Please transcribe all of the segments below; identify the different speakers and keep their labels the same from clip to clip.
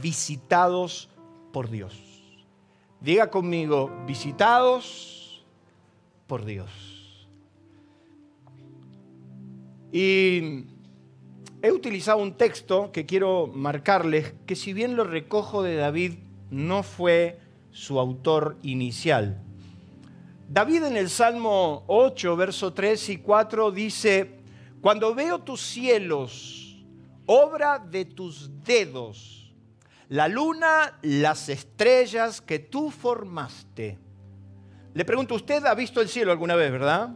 Speaker 1: visitados por Dios. Diga conmigo, visitados por Dios. Y he utilizado un texto que quiero marcarles, que si bien lo recojo de David, no fue su autor inicial. David en el Salmo 8, verso 3 y 4 dice, cuando veo tus cielos, obra de tus dedos, la luna, las estrellas que tú formaste. Le pregunto, ¿usted ha visto el cielo alguna vez, verdad?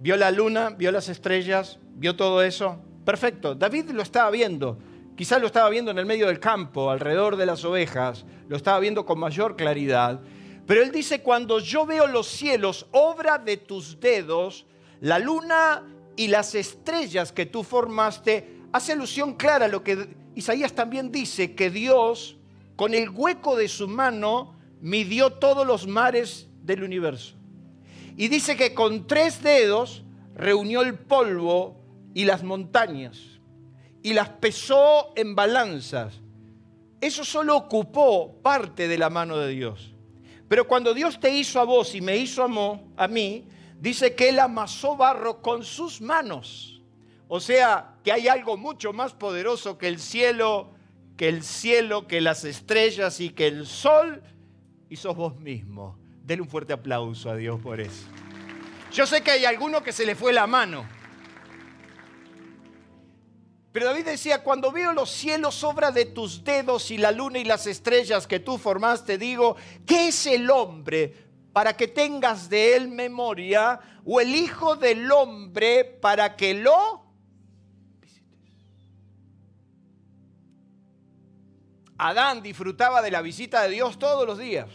Speaker 1: ¿Vio la luna? ¿Vio las estrellas? ¿Vio todo eso? Perfecto. David lo estaba viendo. Quizás lo estaba viendo en el medio del campo, alrededor de las ovejas. Lo estaba viendo con mayor claridad. Pero él dice, cuando yo veo los cielos, obra de tus dedos, la luna y las estrellas que tú formaste, hace alusión clara a lo que Isaías también dice que Dios, con el hueco de su mano, midió todos los mares del universo. Y dice que con tres dedos reunió el polvo y las montañas y las pesó en balanzas. Eso solo ocupó parte de la mano de Dios. Pero cuando Dios te hizo a vos y me hizo a, mí, dice que Él amasó barro con sus manos o sea, que hay algo mucho más poderoso que el cielo, que el cielo, que las estrellas y que el sol, y sos vos mismo. Denle un fuerte aplauso a Dios por eso. Yo sé que hay alguno que se le fue la mano. Pero David decía, cuando veo los cielos obra de tus dedos y la luna y las estrellas que tú formaste, digo, ¿qué es el hombre para que tengas de él memoria? ¿O el hijo del hombre para que lo Adán disfrutaba de la visita de Dios todos los días.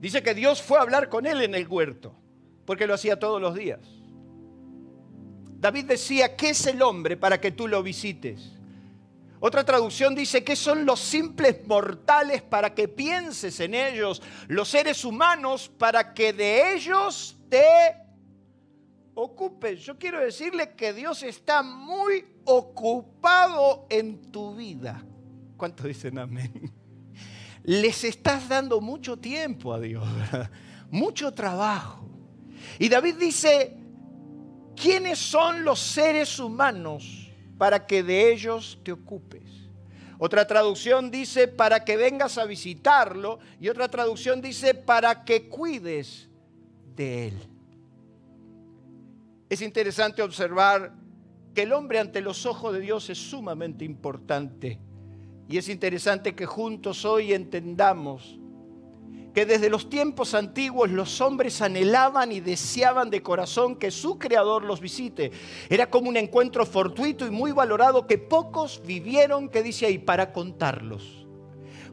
Speaker 1: Dice que Dios fue a hablar con él en el huerto, porque lo hacía todos los días. David decía, ¿qué es el hombre para que tú lo visites? Otra traducción dice, ¿qué son los simples mortales para que pienses en ellos? Los seres humanos para que de ellos te ocupes. Yo quiero decirle que Dios está muy ocupado en tu vida. ¿Cuántos dicen amén? Les estás dando mucho tiempo a Dios, mucho trabajo. Y David dice, ¿quiénes son los seres humanos para que de ellos te ocupes? Otra traducción dice, para que vengas a visitarlo. Y otra traducción dice, para que cuides de él. Es interesante observar que el hombre ante los ojos de Dios es sumamente importante. Y es interesante que juntos hoy entendamos que desde los tiempos antiguos los hombres anhelaban y deseaban de corazón que su creador los visite. Era como un encuentro fortuito y muy valorado que pocos vivieron, que dice ahí, para contarlos.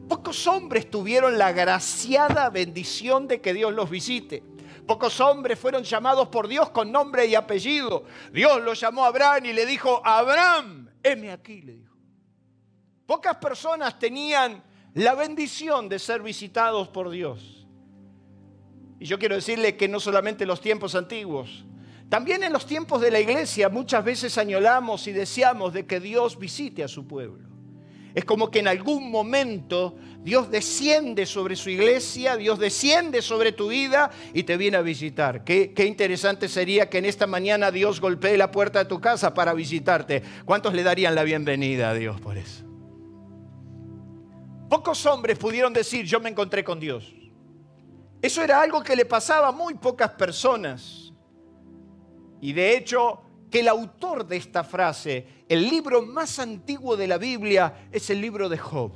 Speaker 1: Pocos hombres tuvieron la graciada bendición de que Dios los visite. Pocos hombres fueron llamados por Dios con nombre y apellido. Dios lo llamó a Abraham y le dijo, Abraham, heme aquí, le dijo. Pocas personas tenían la bendición de ser visitados por Dios. Y yo quiero decirle que no solamente en los tiempos antiguos, también en los tiempos de la iglesia muchas veces añolamos y deseamos de que Dios visite a su pueblo. Es como que en algún momento Dios desciende sobre su iglesia, Dios desciende sobre tu vida y te viene a visitar. Qué, qué, interesante sería que en esta mañana Dios golpee la puerta de tu casa para visitarte. ¿Cuántos le darían la bienvenida a Dios por eso? Pocos hombres pudieron decir, yo me encontré con Dios. Eso era algo que le pasaba a muy pocas personas. Y de hecho, que el autor de esta frase, el libro más antiguo de la Biblia, es el libro de Job.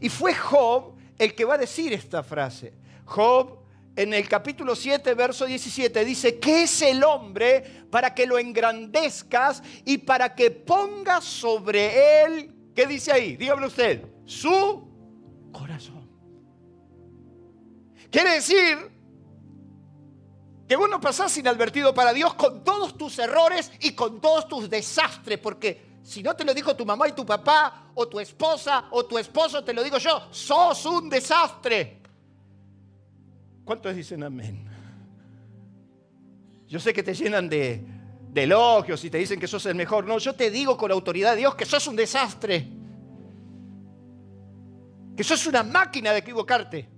Speaker 1: Y fue Job el que va a decir esta frase. Job en el capítulo 7, verso 17, dice, ¿qué es el hombre para que lo engrandezcas y para que pongas sobre él, ¿qué dice ahí? Dígame usted, su corazón. Quiere decir que vos no pasás inadvertido para Dios con todos tus errores y con todos tus desastres, porque si no te lo dijo tu mamá y tu papá, o tu esposa, o tu esposo, te lo digo yo, sos un desastre. ¿Cuántos dicen amén? Yo sé que te llenan de, de elogios y te dicen que sos el mejor. No, yo te digo con la autoridad de Dios que sos un desastre. Que sos una máquina de equivocarte.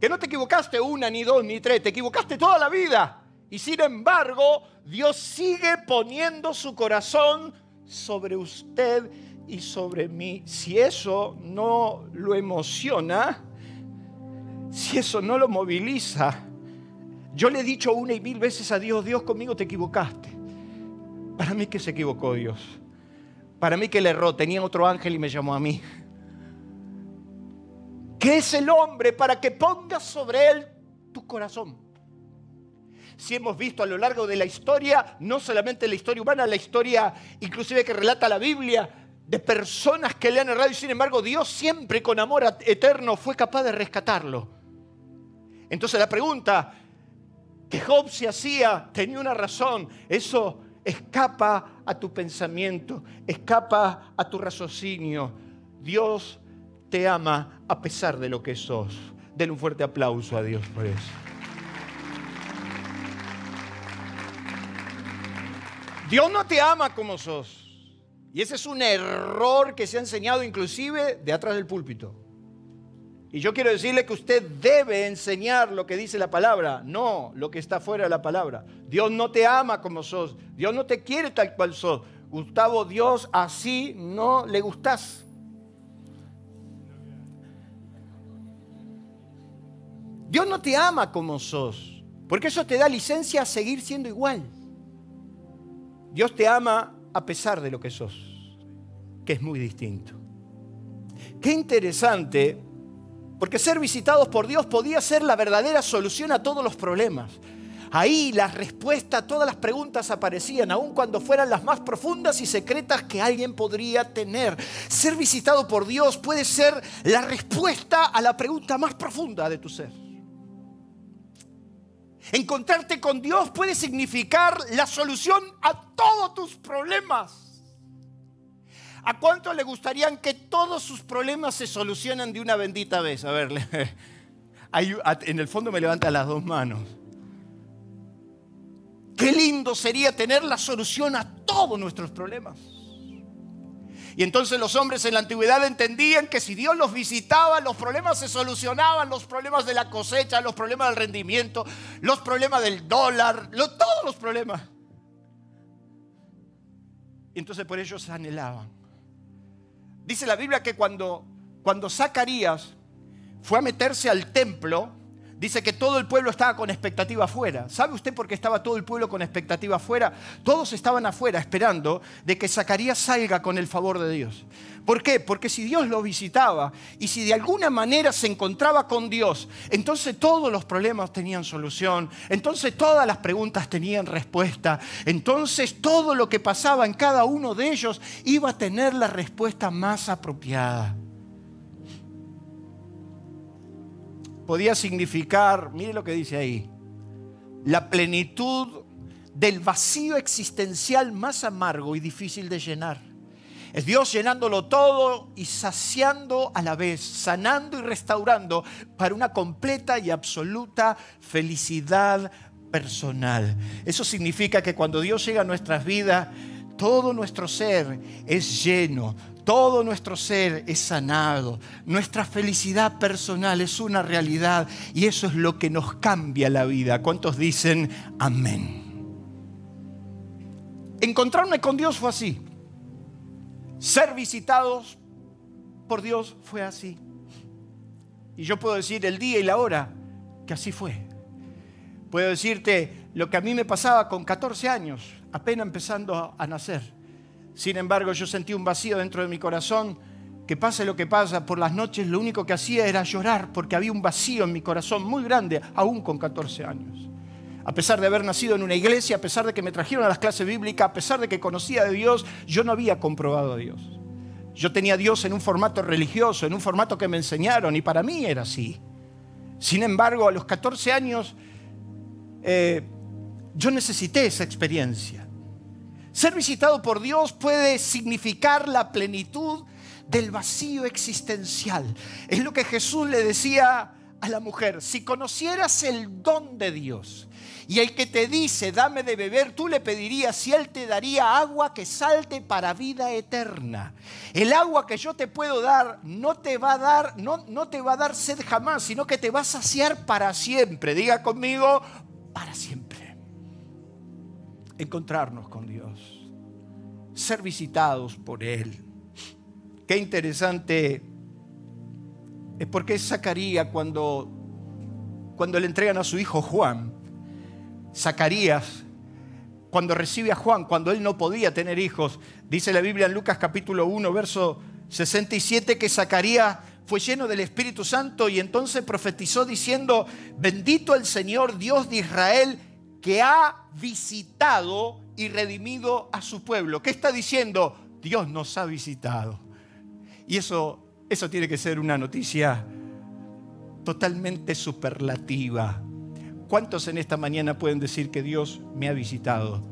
Speaker 1: Que no te equivocaste una, ni dos, ni tres, te equivocaste toda la vida. Y sin embargo, Dios sigue poniendo su corazón sobre usted y sobre mí. Si eso no lo emociona, si eso no lo moviliza, yo le he dicho una y mil veces a Dios, Dios conmigo te equivocaste. Para mí que se equivocó Dios. Para mí que le erró, tenía otro ángel y me llamó a mí. ¿Qué es el hombre para que pongas sobre él tu corazón? Si hemos visto a lo largo de la historia, no solamente la historia humana, la historia inclusive que relata la Biblia, de personas que le han errado y sin embargo Dios siempre con amor eterno fue capaz de rescatarlo. Entonces la pregunta, que Job se hacía tenía una razón. Eso escapa a tu pensamiento, escapa a tu raciocinio. Dios te ama a pesar de lo que sos. Denle un fuerte aplauso a Dios por eso. Dios no te ama como sos. Y ese es un error que se ha enseñado inclusive de atrás del púlpito. Y yo quiero decirle que usted debe enseñar lo que dice la palabra, no lo que está fuera de la palabra. Dios no te ama como sos, Dios no te quiere tal cual sos. Gustavo, Dios así no le gustás. Dios no te ama como sos, porque eso te da licencia a seguir siendo igual. Dios te ama a pesar de lo que sos, que es muy distinto. Qué interesante porque ser visitados por Dios podía ser la verdadera solución a todos los problemas. Ahí la respuesta a todas las preguntas aparecían, aun cuando fueran las más profundas y secretas que alguien podría tener. Ser visitado por Dios puede ser la respuesta a la pregunta más profunda de tu ser. Encontrarte con Dios puede significar la solución a todos tus problemas. ¿A cuánto le gustarían que todos sus problemas se solucionen de una bendita vez? A ver, en el fondo me levanta las dos manos. Qué lindo sería tener la solución a todos nuestros problemas. Y entonces los hombres en la antigüedad entendían que si Dios los visitaba, los problemas se solucionaban, los problemas de la cosecha, los problemas del rendimiento, los problemas del dólar, todos los problemas. Y entonces por ellos anhelaban Dice la Biblia que cuando, cuando Zacarías fue a meterse al templo, dice que todo el pueblo estaba con expectativa afuera. ¿Sabe usted por qué estaba todo el pueblo con expectativa afuera? Todos estaban afuera esperando de que Zacarías salga con el favor de Dios. ¿Por qué? Porque si Dios lo visitaba y si de alguna manera se encontraba con Dios, entonces todos los problemas tenían solución, entonces todas las preguntas tenían respuesta, entonces todo lo que pasaba en cada uno de ellos iba a tener la respuesta más apropiada. Podía significar, mire lo que dice ahí, la plenitud del vacío existencial más amargo y difícil de llenar es Dios llenándolo todo y saciando a la vez, sanando y restaurando para una completa y absoluta felicidad personal. Eso significa que cuando Dios llega a nuestras vidas, todo nuestro ser es lleno, todo nuestro ser es sanado, nuestra felicidad personal es una realidad y eso es lo que nos cambia la vida. ¿Cuántos dicen amén? Encontrarme con Dios fue así ser visitados por Dios fue así. Y yo puedo decir el día y la hora que así fue. Puedo decirte lo que a mí me pasaba con 14 años, apenas empezando a nacer. Sin embargo, yo sentí un vacío dentro de mi corazón, que pase lo que pasa, por las noches lo único que hacía era llorar porque había un vacío en mi corazón muy grande, aún con 14 años a pesar de haber nacido en una iglesia, a pesar de que me trajeron a las clases bíblicas, a pesar de que conocía de Dios, yo no había comprobado a Dios. Yo tenía a Dios en un formato religioso, en un formato que me enseñaron, y para mí era así. Sin embargo, a los 14 años, eh, yo necesité esa experiencia. Ser visitado por Dios puede significar la plenitud del vacío existencial. Es lo que Jesús le decía a la mujer. Si conocieras el don de Dios y el que te dice, dame de beber, tú le pedirías si Él te daría agua que salte para vida eterna. El agua que yo te puedo dar no te va a dar, no, no te va a dar sed jamás, sino que te va a saciar para siempre. Diga conmigo, para siempre. Encontrarnos con Dios, ser visitados por Él. Qué interesante es porque Zacarías cuando, cuando le entregan a su hijo Juan, Zacarías, cuando recibe a Juan, cuando él no podía tener hijos, dice la Biblia en Lucas capítulo 1, verso 67, que Zacarías fue lleno del Espíritu Santo y entonces profetizó diciendo, bendito el Señor Dios de Israel que ha visitado y redimido a su pueblo. ¿Qué está diciendo? Dios nos ha visitado. Y eso, eso tiene que ser una noticia totalmente superlativa. ¿Cuántos en esta mañana pueden decir que Dios me ha visitado?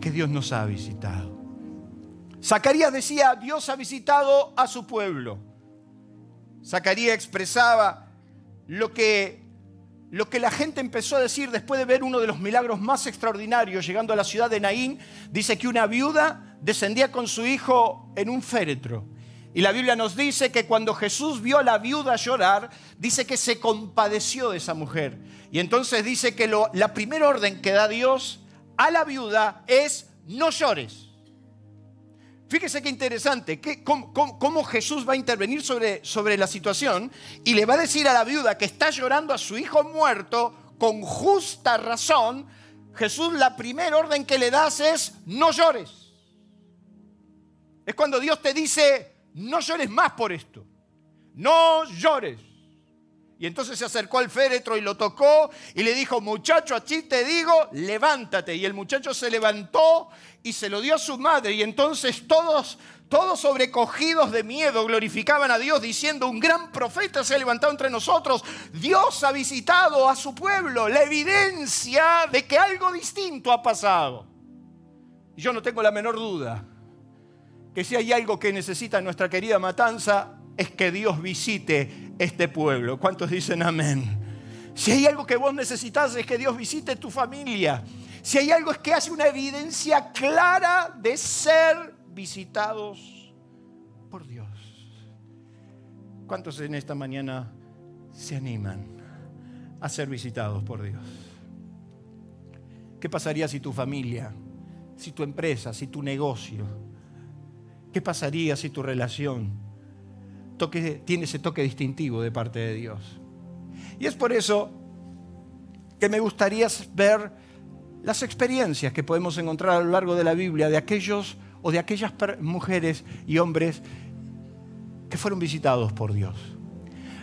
Speaker 1: Que Dios nos ha visitado. Zacarías decía, Dios ha visitado a su pueblo. Zacarías expresaba lo que, lo que la gente empezó a decir después de ver uno de los milagros más extraordinarios, llegando a la ciudad de Naín, dice que una viuda descendía con su hijo en un féretro. Y la Biblia nos dice que cuando Jesús vio a la viuda llorar, dice que se compadeció de esa mujer. Y entonces dice que lo, la primera orden que da Dios a la viuda es no llores. Fíjese qué interesante, cómo, Jesús va a intervenir sobre, sobre la situación y le va a decir a la viuda que está llorando a su hijo muerto con justa razón. Jesús la primera orden que le das es no llores. Es cuando Dios te dice, no llores más por esto. No llores. Y entonces se acercó al féretro y lo tocó y le dijo, muchacho, así te digo, levántate. Y el muchacho se levantó y se lo dio a su madre. Y entonces todos, todos sobrecogidos de miedo glorificaban a Dios diciendo, un gran profeta se ha levantado entre nosotros. Dios ha visitado a su pueblo, la evidencia de que algo distinto ha pasado. Y yo no tengo la menor duda que si hay algo que necesita nuestra querida matanza es que Dios visite este pueblo. ¿Cuántos dicen amén? Si hay algo que vos necesitas es que Dios visite tu familia. Si hay algo es que hace una evidencia clara de ser visitados por Dios. ¿Cuántos en esta mañana se animan a ser visitados por Dios? ¿Qué pasaría si tu familia, si tu empresa, si tu negocio, ¿Qué pasaría si tu relación tiene ese toque distintivo de parte de Dios? Y es por eso que me gustaría ver las experiencias que podemos encontrar a lo largo de la Biblia de aquellos o de aquellas mujeres y hombres que fueron visitados por Dios.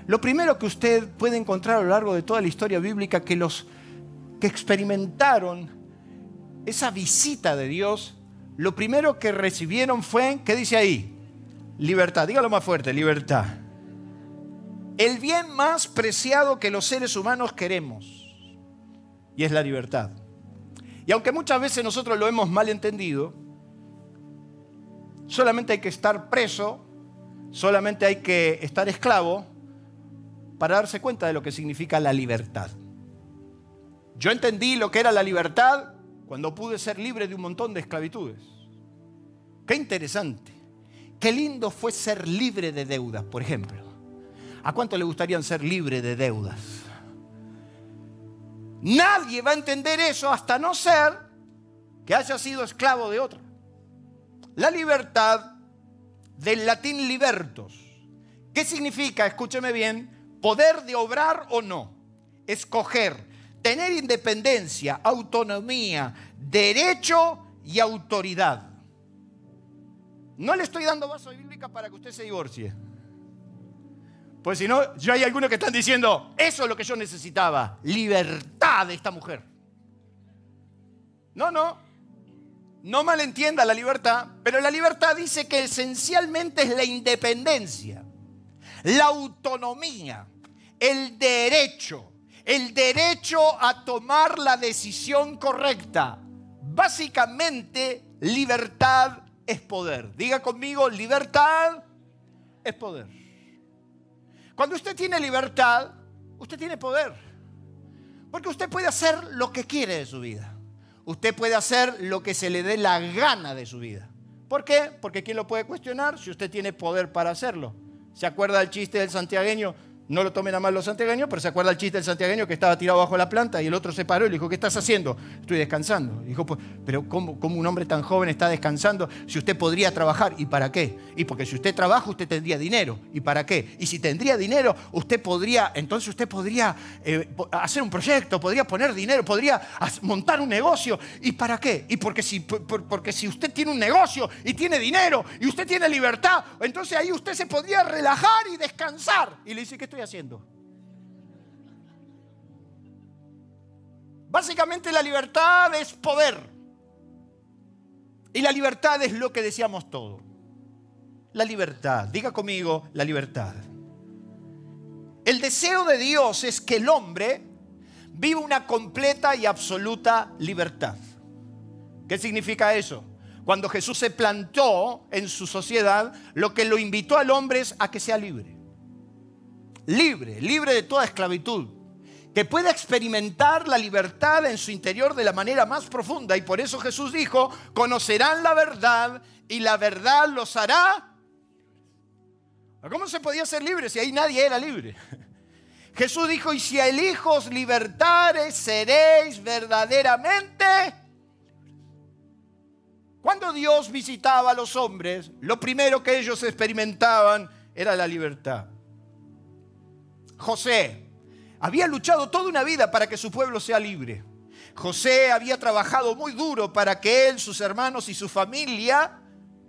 Speaker 1: Lo primero que usted puede encontrar a lo largo de toda la historia bíblica que los que experimentaron esa visita de Dios lo primero que recibieron fue, ¿qué dice ahí? Libertad. Dígalo más fuerte, libertad. El bien más preciado que los seres humanos queremos. Y es la libertad. Y aunque muchas veces nosotros lo hemos mal entendido, solamente hay que estar preso, solamente hay que estar esclavo para darse cuenta de lo que significa la libertad. Yo entendí lo que era la libertad cuando pude ser libre de un montón de esclavitudes. Qué interesante. Qué lindo fue ser libre de deudas, por ejemplo. ¿A cuánto le gustaría ser libre de deudas? Nadie va a entender eso hasta no ser que haya sido esclavo de otra. La libertad del latín libertos. ¿Qué significa? Escúcheme bien, poder de obrar o no, escoger, tener independencia, autonomía, derecho y autoridad. No le estoy dando vaso bíblica para que usted se divorcie. Pues si no, yo hay algunos que están diciendo, eso es lo que yo necesitaba, libertad de esta mujer. No, no. no malentienda la libertad, pero la libertad dice que esencialmente es la independencia, la autonomía, el derecho, el derecho a tomar la decisión correcta. Básicamente, libertad es poder. Diga conmigo, libertad es poder. Cuando usted tiene libertad, usted tiene poder. Porque usted puede hacer lo que quiere de su vida. Usted puede hacer lo que se le dé la gana de su vida. ¿Por qué? Porque ¿quién lo puede cuestionar si usted tiene poder para hacerlo? ¿Se acuerda del chiste del santiagueño? No lo tomen a mal los santiagueños, pero se acuerda el chiste del santiagueño que estaba tirado bajo la planta y el otro se paró y le dijo, ¿qué estás haciendo? Estoy descansando. dijo, pues, pero ¿cómo, ¿cómo, un hombre tan joven está descansando si usted podría trabajar? ¿Y para qué? Y porque si usted trabaja, usted tendría dinero. ¿Y para qué? Y si tendría dinero, usted podría, entonces usted podría eh, hacer un proyecto, podría poner dinero, podría montar un negocio. ¿Y para qué? Y porque si, porque si usted tiene un negocio y tiene dinero y usted tiene libertad, entonces ahí usted se podría relajar y descansar. Y le dice, ¿qué estoy haciendo? Básicamente la libertad es poder. Y la libertad es lo que decíamos todo. La libertad, diga conmigo, la libertad. El deseo de Dios es que el hombre viva una completa y absoluta libertad. ¿Qué significa eso? Cuando Jesús se plantó en su sociedad, lo que lo invitó al hombre es a que sea libre libre, libre de toda esclavitud, que pueda experimentar la libertad en su interior de la manera más profunda. Y por eso Jesús dijo, conocerán la verdad y la verdad los hará. ¿Cómo se podía ser libre si ahí nadie era libre? Jesús dijo, y si el hijos libertares seréis verdaderamente. Cuando Dios visitaba a los hombres, lo primero que ellos experimentaban era la libertad. José había luchado toda una vida para que su pueblo sea libre. José había trabajado muy duro para que él, sus hermanos y su familia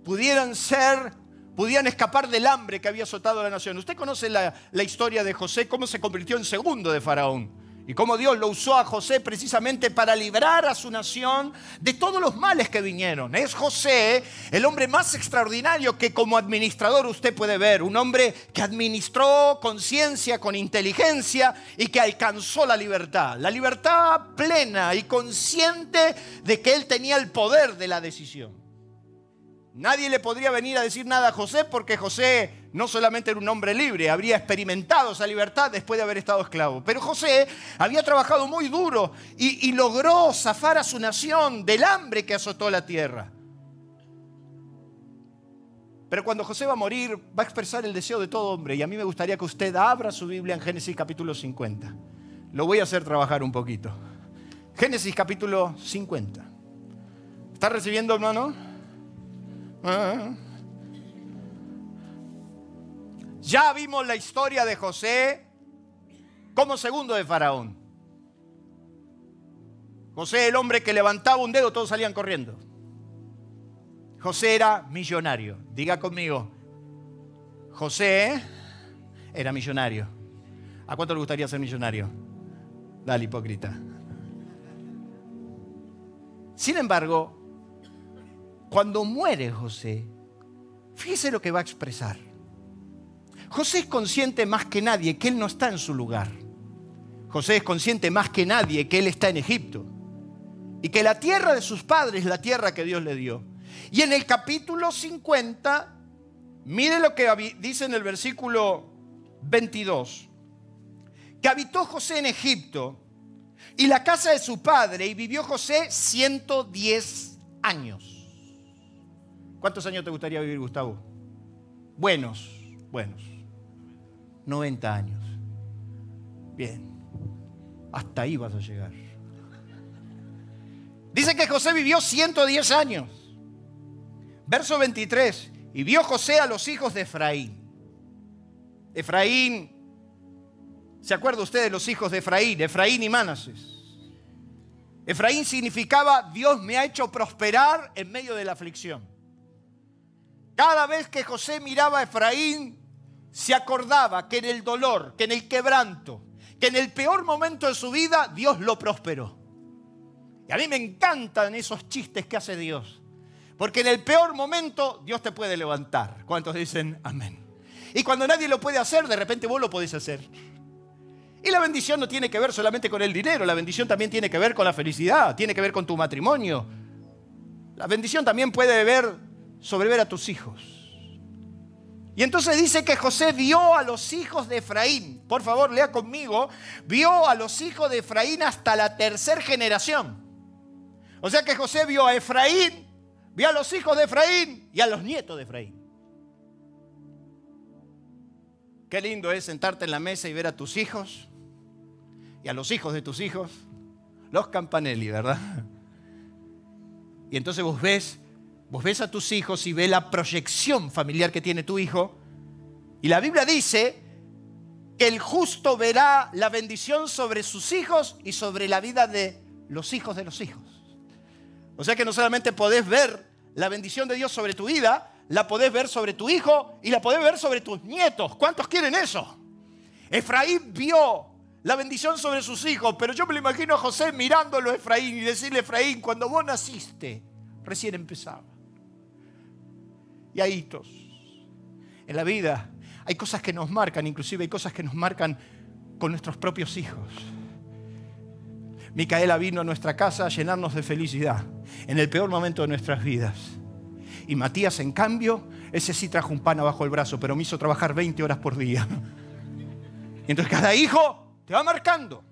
Speaker 1: pudieran ser, pudieran escapar del hambre que había azotado a la nación. Usted conoce la, la historia de José, cómo se convirtió en segundo de Faraón y cómo Dios lo usó a José precisamente para librar a su nación de todos los males que vinieron. Es José el hombre más extraordinario que como administrador usted puede ver, un hombre que administró con ciencia, con inteligencia y que alcanzó la libertad, la libertad plena y consciente de que él tenía el poder de la decisión. Nadie le podría venir a decir nada a José porque José no solamente era un hombre libre, habría experimentado esa libertad después de haber estado esclavo. Pero José había trabajado muy duro y, logró zafar a su nación del hambre que azotó la tierra. Pero cuando José va a morir, va a expresar el deseo de todo hombre. Y a mí me gustaría que usted abra su Biblia en Génesis capítulo 50. Lo voy a hacer trabajar un poquito. Génesis capítulo 50. ¿Está recibiendo, hermano? ¿Ah? Ya vimos la historia de José como segundo de Faraón. José, el hombre que levantaba un dedo, todos salían corriendo. José era millonario. Diga conmigo, José era millonario. ¿A cuánto le gustaría ser millonario? Dale, hipócrita. Sin embargo, cuando muere José, fíjese lo que va a expresar. José es consciente más que nadie que él no está en su lugar. José es consciente más que nadie que él está en Egipto. Y que la tierra de sus padres es la tierra que Dios le dio. Y en el capítulo 50, mire lo que dice en el versículo 22. Que habitó José en Egipto y la casa de su padre y vivió José 110 años. ¿Cuántos años te gustaría vivir, Gustavo? Buenos, buenos. 90 años. Bien, hasta ahí vas a llegar. Dice que José vivió 110 años. Verso 23. Y vio José a los hijos de Efraín. Efraín, ¿se acuerda usted de los hijos de Efraín? Efraín y Manases. Efraín significaba Dios me ha hecho prosperar en medio de la aflicción. Cada vez que José miraba a Efraín, se acordaba que en el dolor, que en el quebranto, que en el peor momento de su vida, Dios lo prosperó. Y a mí me encantan esos chistes que hace Dios. Porque en el peor momento Dios te puede levantar. ¿Cuántos dicen amén? Y cuando nadie lo puede hacer, de repente vos lo podés hacer. Y la bendición no tiene que ver solamente con el dinero, la bendición también tiene que ver con la felicidad, tiene que ver con tu matrimonio. La bendición también puede ver sobrever a tus hijos. Y entonces dice que José vio a los hijos de Efraín. Por favor, lea conmigo. Vio a los hijos de Efraín hasta la tercera generación. O sea que José vio a Efraín, vio a los hijos de Efraín y a los nietos de Efraín. Qué lindo es sentarte en la mesa y ver a tus hijos y a los hijos de tus hijos, los Campanelli, ¿verdad? Y entonces vos ves, vos ves a tus hijos y ves la proyección familiar que tiene tu hijo. Y la Biblia dice que el justo verá la bendición sobre sus hijos y sobre la vida de los hijos de los hijos. O sea que no solamente podés ver la bendición de Dios sobre tu vida, la podés ver sobre tu hijo y la podés ver sobre tus nietos. ¿Cuántos quieren eso? Efraín vio la bendición sobre sus hijos, pero yo me lo imagino a José mirándolo a Efraín y decirle, Efraín, cuando vos naciste, recién empezaba. Y hay hitos. En la vida hay cosas que nos marcan, inclusive hay cosas que nos marcan con nuestros propios hijos. Micaela vino a nuestra casa a llenarnos de felicidad en el peor momento de nuestras vidas. Y Matías, en cambio, ese sí trajo un pan abajo el brazo, pero me hizo trabajar 20 horas por día. Y entonces cada hijo te va marcando.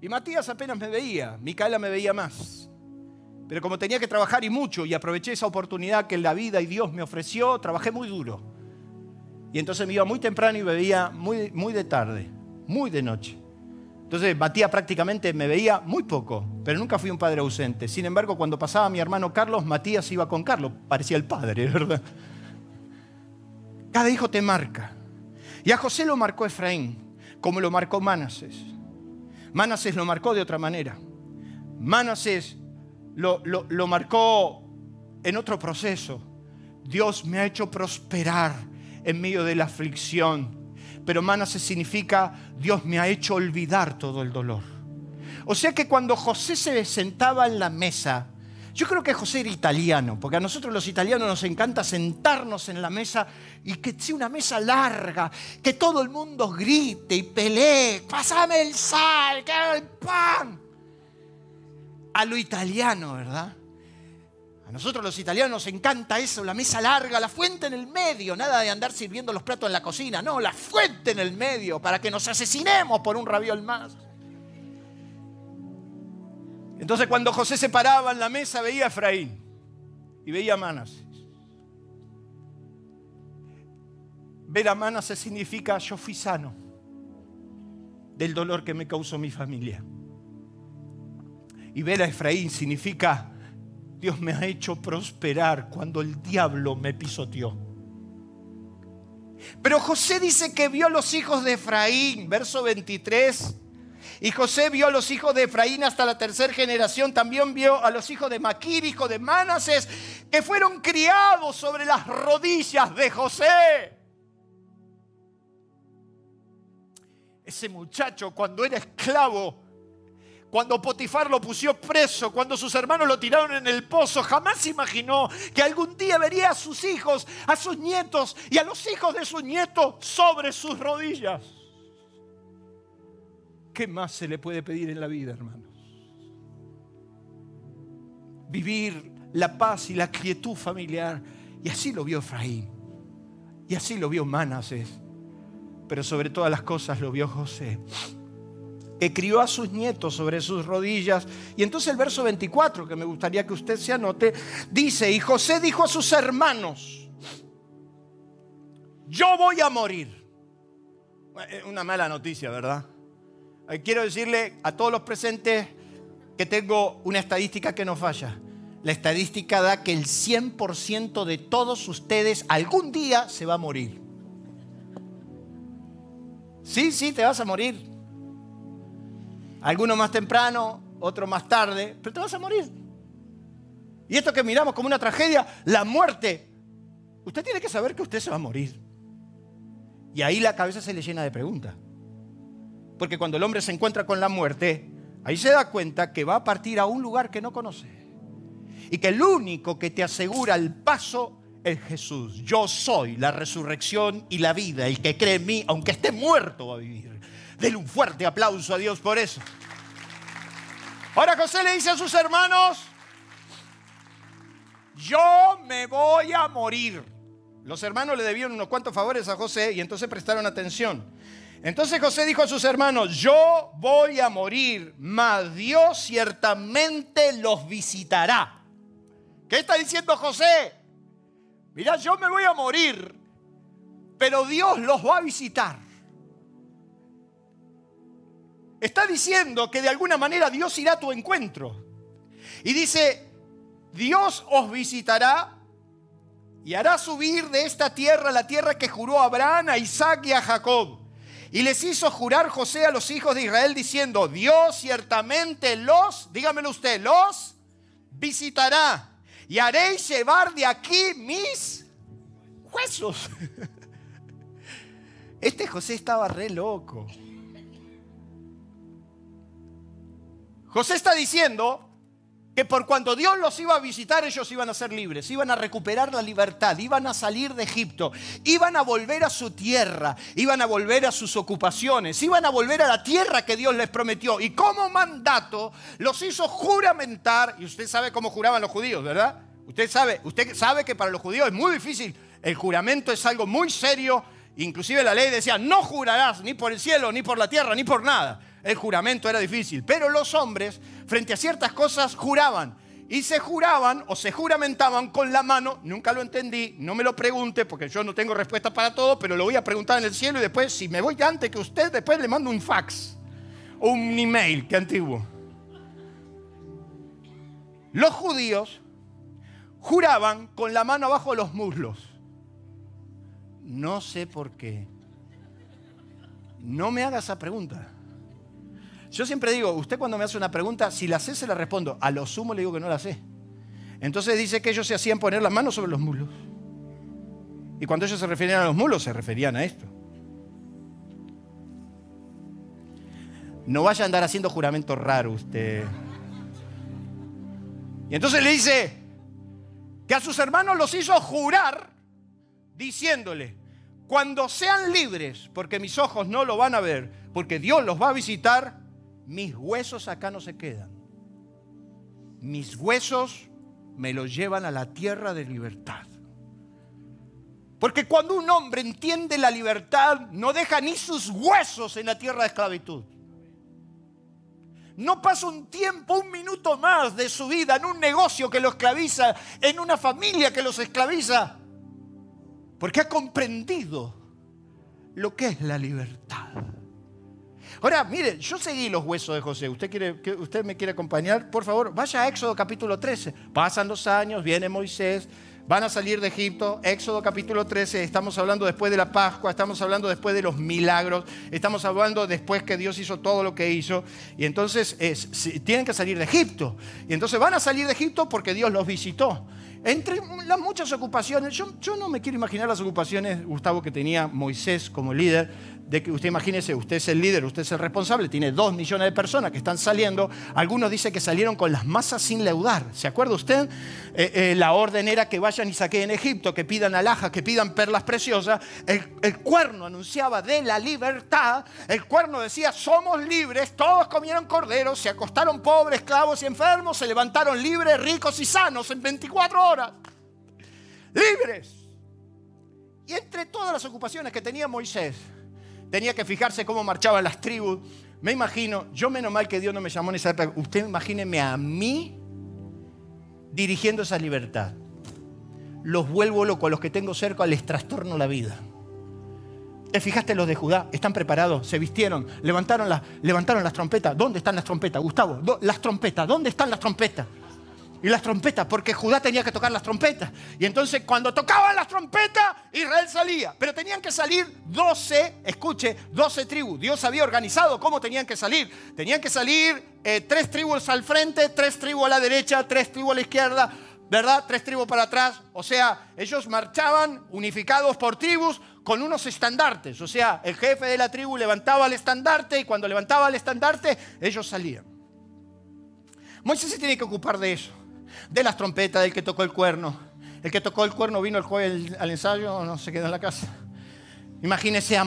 Speaker 1: Y Matías apenas me veía, Micaela me veía más. Pero como tenía que trabajar y mucho y aproveché esa oportunidad que la vida y Dios me ofreció, trabajé muy duro. Y entonces me iba muy temprano y me veía muy, muy de tarde, muy de noche. Entonces Matías prácticamente me veía muy poco, pero nunca fui un padre ausente. Sin embargo, cuando pasaba mi hermano Carlos, Matías iba con Carlos, parecía el padre, ¿verdad? Cada hijo te marca. Y a José lo marcó Efraín, como lo marcó Manases. Manases lo marcó de otra manera. Manases lo, lo, lo marcó en otro proceso. Dios me ha hecho prosperar en medio de la aflicción pero Manases significa Dios me ha hecho olvidar todo el dolor. O sea que cuando José se sentaba en la mesa, yo creo que José era italiano, porque a nosotros los italianos nos encanta sentarnos en la mesa y que sea una mesa larga, que todo el mundo grite y pelee, pásame el sal, que el pan. A lo italiano, ¿verdad? A nosotros los italianos nos encanta eso, la mesa larga, la fuente en el medio, nada de andar sirviendo los platos en la cocina, no, la fuente en el medio para que nos asesinemos por un raviol más. Entonces cuando José se paraba en la mesa veía a Efraín y veía a Manases. Ver a Manases significa yo fui sano del dolor que me causó mi familia. Y ver a Efraín significa Dios me ha hecho prosperar cuando el diablo me pisoteó. Pero José dice que vio a los hijos de Efraín, verso 23. Y José vio a los hijos de Efraín hasta la tercera generación. También vio a los hijos de Maquir, hijo de Manases, que fueron criados sobre las rodillas de José. Ese muchacho cuando era esclavo cuando Potifar lo puso preso, cuando sus hermanos lo tiraron en el pozo, jamás imaginó que algún día vería a sus hijos, a sus nietos y a los hijos de sus nietos sobre sus rodillas. ¿Qué más se le puede pedir en la vida, hermanos? Vivir la paz y la quietud familiar. Y así lo vio Efraín. Y así lo vio Manases. Pero sobre todas las cosas lo vio José que crió a sus nietos sobre sus rodillas. Y entonces el verso 24, que me gustaría que usted se anote, dice, y José dijo a sus hermanos, yo voy a morir. Una mala noticia, ¿verdad? Eh, quiero decirle a todos los presentes que tengo una estadística que no falla. La estadística da que el 100% de todos ustedes algún día se va a morir. Sí, sí, te vas a morir. Algunos más temprano, otros más tarde, pero te vas a morir. Y esto que miramos como una tragedia, la muerte, usted tiene que saber que usted se va a morir. Y ahí la cabeza se le llena de preguntas. Porque cuando el hombre se encuentra con la muerte, ahí se da cuenta que va a partir a un lugar que no conoce. Y que el único que te asegura el paso es Jesús. Yo soy la resurrección y la vida. El que cree en mí, aunque esté muerto, va a vivir. Denle un fuerte aplauso a Dios por eso. Ahora José le dice a sus hermanos, yo me voy a morir. Los hermanos le debieron unos cuantos favores a José y entonces prestaron atención. Entonces José dijo a sus hermanos, yo voy a morir, mas Dios ciertamente los visitará. ¿Qué está diciendo José? Mira, yo me voy a morir, pero Dios los va a visitar. Está diciendo que de alguna manera Dios irá a tu encuentro. Y dice, Dios os visitará y hará subir de esta tierra la tierra que juró a Abraham, a Isaac y a Jacob. Y les hizo jurar José a los hijos de Israel diciendo, Dios ciertamente los, dígamelo usted, los visitará y haréis llevar de aquí mis huesos. Este José estaba re loco. José está diciendo que por cuando Dios los iba a visitar, ellos iban a ser libres, iban a recuperar la libertad, iban a salir de Egipto, iban a volver a su tierra, iban a volver a sus ocupaciones, iban a volver a la tierra que Dios les prometió. Y como mandato los hizo juramentar, y usted sabe cómo juraban los judíos, ¿verdad? Usted sabe, usted sabe que para los judíos es muy difícil, el juramento es algo muy serio, inclusive la ley decía, no jurarás ni por el cielo, ni por la tierra, ni por nada el juramento era difícil. Pero los hombres, frente a ciertas cosas, juraban. Y se juraban o se juramentaban con la mano. Nunca lo entendí, no me lo pregunte porque yo no tengo respuesta para todo, pero lo voy a preguntar en el cielo y después, si me voy antes que usted, después le mando un fax o un email, que antiguo. Los judíos juraban con la mano abajo de los muslos. No sé por qué. No me haga esa pregunta. Yo siempre digo, usted cuando me hace una pregunta, si la sé, se la respondo. A lo sumo le digo que no la sé. Entonces dice que ellos se hacían poner las manos sobre los mulos. Y cuando ellos se referían a los mulos, se referían a esto. No vaya a andar haciendo juramento raro usted. Y entonces le dice que a sus hermanos los hizo jurar diciéndole, cuando sean libres, porque mis ojos no lo van a ver, porque Dios los va a visitar, mis huesos acá no se quedan. Mis huesos me los llevan a la tierra de libertad. Porque cuando un hombre entiende la libertad, no deja ni sus huesos en la tierra de esclavitud. No pasa un tiempo, un minuto más de su vida en un negocio que lo esclaviza, en una familia que los esclaviza. Porque ha comprendido lo que es la libertad. Ahora, mire, yo seguí los huesos de José. ¿Usted, quiere, ¿Usted me quiere acompañar? Por favor, vaya a Éxodo capítulo 13. Pasan los años, viene Moisés, van a salir de Egipto. Éxodo capítulo 13, estamos hablando después de la Pascua, estamos hablando después de los milagros, estamos hablando después que Dios hizo todo lo que hizo. Y entonces tienen que salir de Egipto. Y entonces van a salir de Egipto porque Dios los visitó. Entre las muchas ocupaciones, yo, yo no me quiero imaginar las ocupaciones, Gustavo, que tenía Moisés como líder de que usted imagínese, usted es el líder, usted es el responsable, tiene dos millones de personas que están saliendo. Algunos dicen que salieron con las masas sin leudar. ¿Se acuerda usted? Eh, eh, la orden era que vayan y saquen Egipto, que pidan alhajas, que pidan perlas preciosas. El, el cuerno anunciaba de la libertad. El cuerno decía, somos libres. Todos comieron corderos, se acostaron pobres, esclavos y enfermos, se levantaron libres, ricos y sanos en 24 horas. Libres. Y entre todas las ocupaciones que tenía Moisés, tenía que fijarse cómo marchaban las tribus. Me imagino, yo menos mal que Dios no me llamó en esa época, usted imagíneme a mí dirigiendo esa libertad. Los vuelvo locos, a los que tengo cerca les trastorno la vida. ¿Te fijaste los de Judá? ¿Están preparados? ¿Se vistieron? ¿Levantaron, levantaron las trompetas? ¿Dónde están las trompetas? Gustavo, las trompetas, ¿dónde están las trompetas? Y las trompetas, porque Judá tenía que tocar las trompetas. Y entonces cuando tocaban las trompetas, Israel salía. Pero tenían que salir 12, escuche, 12 tribus. Dios había organizado cómo tenían que salir. Tenían que salir eh, tres tribus al frente, tres tribus a la derecha, tres tribus a la izquierda, ¿verdad? Tres tribus para atrás. O sea, ellos marchaban unificados por tribus con unos estandartes. O sea, el jefe de la tribu levantaba el estandarte y cuando levantaba el estandarte, ellos salían. Moisés se tiene que ocupar de eso, de las trompetas, del que tocó el cuerno. El que tocó el cuerno vino el jueves al ensayo no se quedó en la casa. Imagínese a,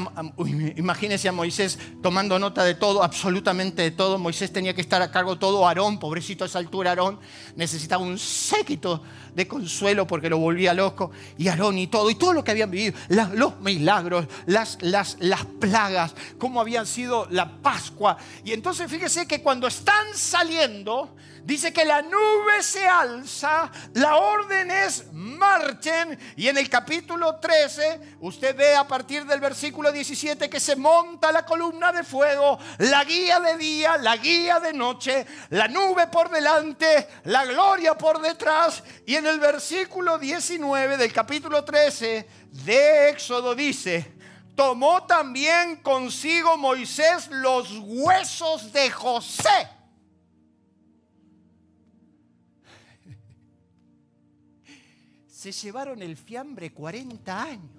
Speaker 1: imagínese a, Moisés tomando nota de todo, absolutamente de todo. Moisés tenía que estar a cargo de todo. Aarón, pobrecito a esa altura, Aarón necesitaba un séquito de consuelo porque lo volvía loco. Y Aarón y todo, y todo lo que habían vivido, los milagros, las, las, las plagas, cómo habían sido la Pascua. Y entonces fíjese que cuando están saliendo, dice que la nube se alza, la orden es marchen y en el capítulo 13 usted ve a partir del versículo 17 que se monta la columna de fuego, la guía de día, la guía de noche, la nube por delante, la gloria por detrás y en el versículo 19 del capítulo 13 de Éxodo dice, tomó también consigo Moisés los huesos de José se llevaron el fiambre 40 años.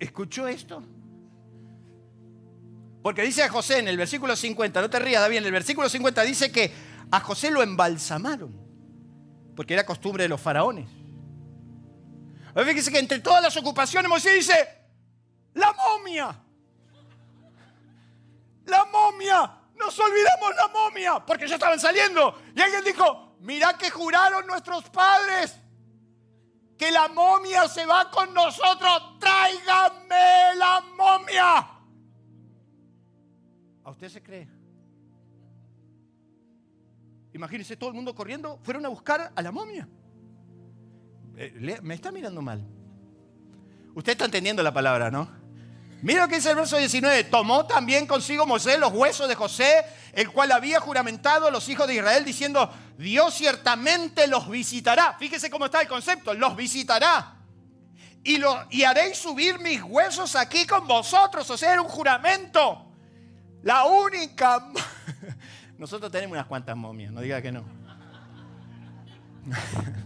Speaker 1: ¿Escuchó esto? Porque dice a José en el versículo 50, no te rías, David, en el versículo 50 dice que a José lo embalsamaron, porque era costumbre de los faraones. Fíjese que entre todas las ocupaciones Moisés dice, la momia, la momia, nos olvidamos la momia, porque ya estaban saliendo. Y alguien dijo, Mira que juraron nuestros padres que la momia se va con nosotros. Tráigame la momia. ¿A usted se cree? Imagínense todo el mundo corriendo. Fueron a buscar a la momia. Eh, me está mirando mal. Usted está entendiendo la palabra, ¿no? Mira lo que dice el verso 19. Tomó también consigo Moisés los huesos de José, el cual había juramentado a los hijos de Israel, diciendo, Dios ciertamente los visitará. Fíjese cómo está el concepto, los visitará. Y, y haréis subir mis huesos aquí con vosotros. O sea, era un juramento. La única... Nosotros tenemos unas cuantas momias, no diga que no.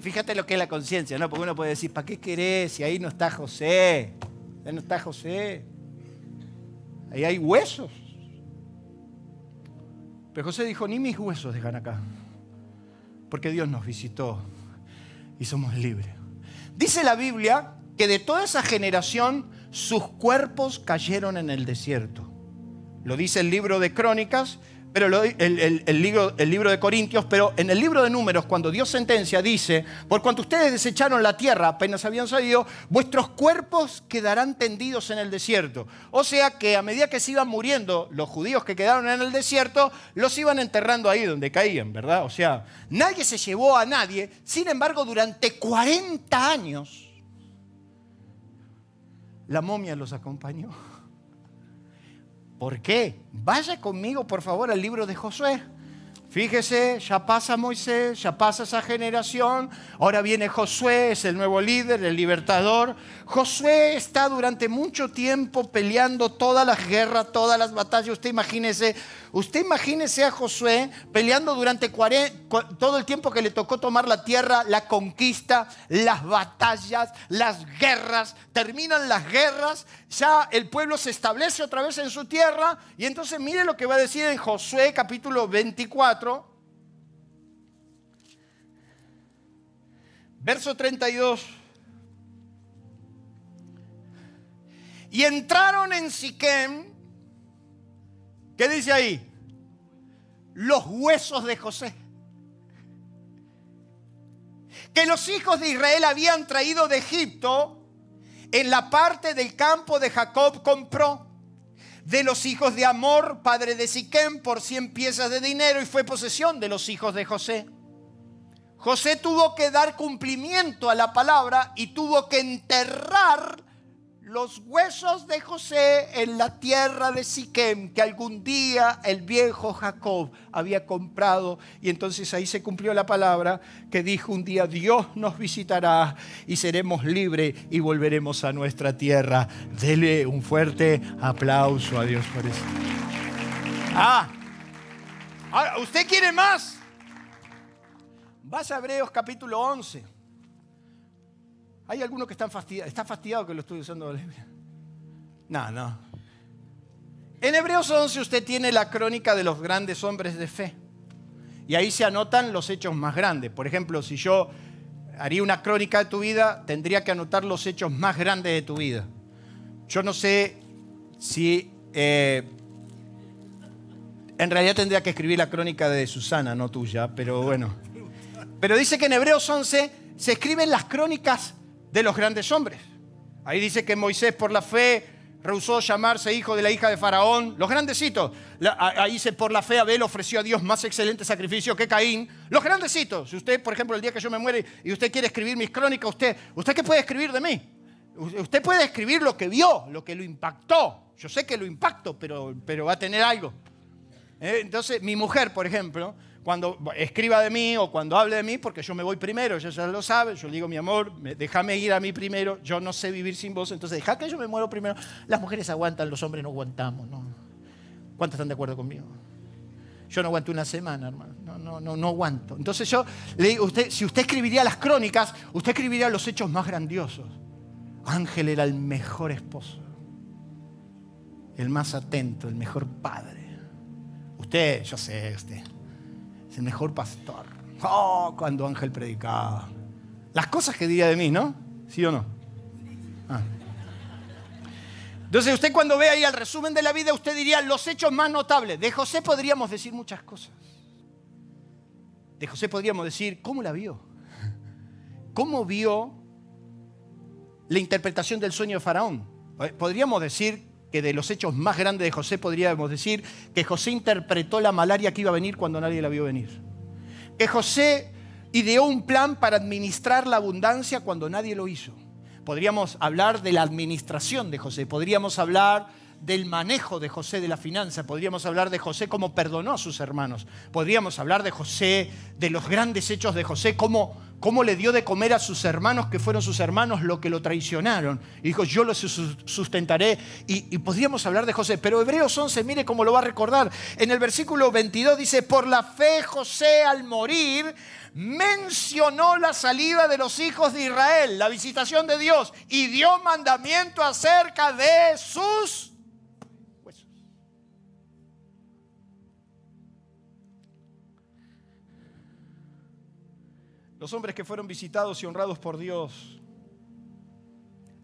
Speaker 1: Fíjate lo que es la conciencia, ¿no? Porque uno puede decir, ¿para qué querés si ahí no está José? Ahí no está José. Ahí hay huesos. Pero José dijo, ni mis huesos dejan acá. Porque Dios nos visitó y somos libres. Dice la Biblia que de toda esa generación sus cuerpos cayeron en el desierto. Lo dice el libro de Crónicas pero el, libro, de Corintios, pero en el libro de números, cuando Dios sentencia, dice, por cuanto ustedes desecharon la tierra, apenas habían salido, vuestros cuerpos quedarán tendidos en el desierto. O sea que a medida que se iban muriendo los judíos que quedaron en el desierto, los iban enterrando ahí donde caían, ¿verdad? O sea, nadie se llevó a nadie, sin embargo, durante 40 años, la momia los acompañó. ¿Por qué? Vaya conmigo, por favor, al libro de Josué. Fíjese, ya pasa Moisés, ya pasa esa generación, ahora viene Josué, es el nuevo líder, el libertador. Josué está durante mucho tiempo peleando todas las guerras, todas las batallas. Usted imagínese, usted imagínese a Josué peleando durante todo el tiempo que le tocó tomar la tierra, la conquista, las batallas, las guerras. Terminan las guerras, ya el pueblo se establece otra vez en su tierra y entonces mire lo que va a decir en Josué capítulo 24 Verso 32. Y entraron en Siquem. ¿Qué dice ahí? Los huesos de José. Que los hijos de Israel habían traído de Egipto en la parte del campo de Jacob compró de los hijos de Amor, padre de Siquem, por 100 piezas de dinero y fue posesión de los hijos de José. José tuvo que dar cumplimiento a la palabra y tuvo que enterrar los huesos de José en la tierra de Siquem que algún día el viejo Jacob había comprado y entonces ahí se cumplió la palabra que dijo un día Dios nos visitará y seremos libres y volveremos a nuestra tierra. Dele un fuerte aplauso a Dios por eso. Ah, ¿usted quiere más? Vas a Hebreos capítulo 11. ¿Hay alguno que está fastidiado, está fastidiado que lo estoy usando? No, no. En Hebreos 11 usted tiene la crónica de los grandes hombres de fe. Y ahí se anotan los hechos más grandes. Por ejemplo, si yo haría una crónica de tu vida, tendría que anotar los hechos más grandes de tu vida. Yo no sé si... Eh, en realidad tendría que escribir la crónica de Susana, no tuya, pero bueno. Pero dice que en Hebreos 11 se escriben las crónicas de los grandes hombres. Ahí dice que Moisés por la fe rehusó llamarse hijo de la hija de Faraón. Los grandecitos. Ahí dice, por la fe Abel ofreció a Dios más excelente sacrificio que Caín. Los grandecitos. Si usted, por ejemplo, el día que yo me muere y usted quiere escribir mis crónicas, usted, ¿usted qué puede escribir de mí? Usted puede escribir lo que vio, lo que lo impactó. Yo sé que lo impacto, pero, pero va a tener algo. ¿Eh? Entonces, mi mujer, por ejemplo, cuando escriba de mí o cuando hable de mí, porque yo me voy primero, ella ya lo sabe, yo le digo, mi amor, déjame ir a mí primero, yo no sé vivir sin vos, entonces deja que yo me muero primero. Las mujeres aguantan, los hombres no aguantamos. ¿Cuántos están de acuerdo conmigo? Yo no aguanto una semana, hermano, no, no, no, no aguanto. Entonces yo le digo, usted, si usted escribiría las crónicas, usted escribiría los hechos más grandiosos. Ángel era el mejor esposo, el más atento, el mejor padre. Usted, yo sé, usted el mejor pastor. Oh, cuando Ángel predicaba. Las cosas que diría de mí, ¿no? ¿Sí o no? Ah. Entonces usted cuando ve ahí el resumen de la vida, usted diría los hechos más notables. De José podríamos decir muchas cosas. De José podríamos decir, ¿cómo la vio? ¿Cómo vio la interpretación del sueño de Faraón? Eh, podríamos decir que de los hechos más grandes de José podríamos decir que José interpretó la malaria que iba a venir cuando nadie la vio venir. Que José ideó un plan para administrar la abundancia cuando nadie lo hizo. Podríamos hablar de la administración de José, podríamos hablar del manejo de José de la finanza, podríamos hablar de José cómo perdonó a sus hermanos, podríamos hablar de José, de los grandes hechos de José, cómo, cómo le dio de comer a sus hermanos, que fueron sus hermanos los que lo traicionaron. Y dijo, yo los sustentaré. Y, y podríamos hablar de José, pero Hebreos 11, mire cómo lo va a recordar. En el versículo 22 dice, por la fe José al morir mencionó la salida de los hijos de Israel, la visitación de Dios, y dio mandamiento acerca de sus Los hombres que fueron visitados y honrados por Dios,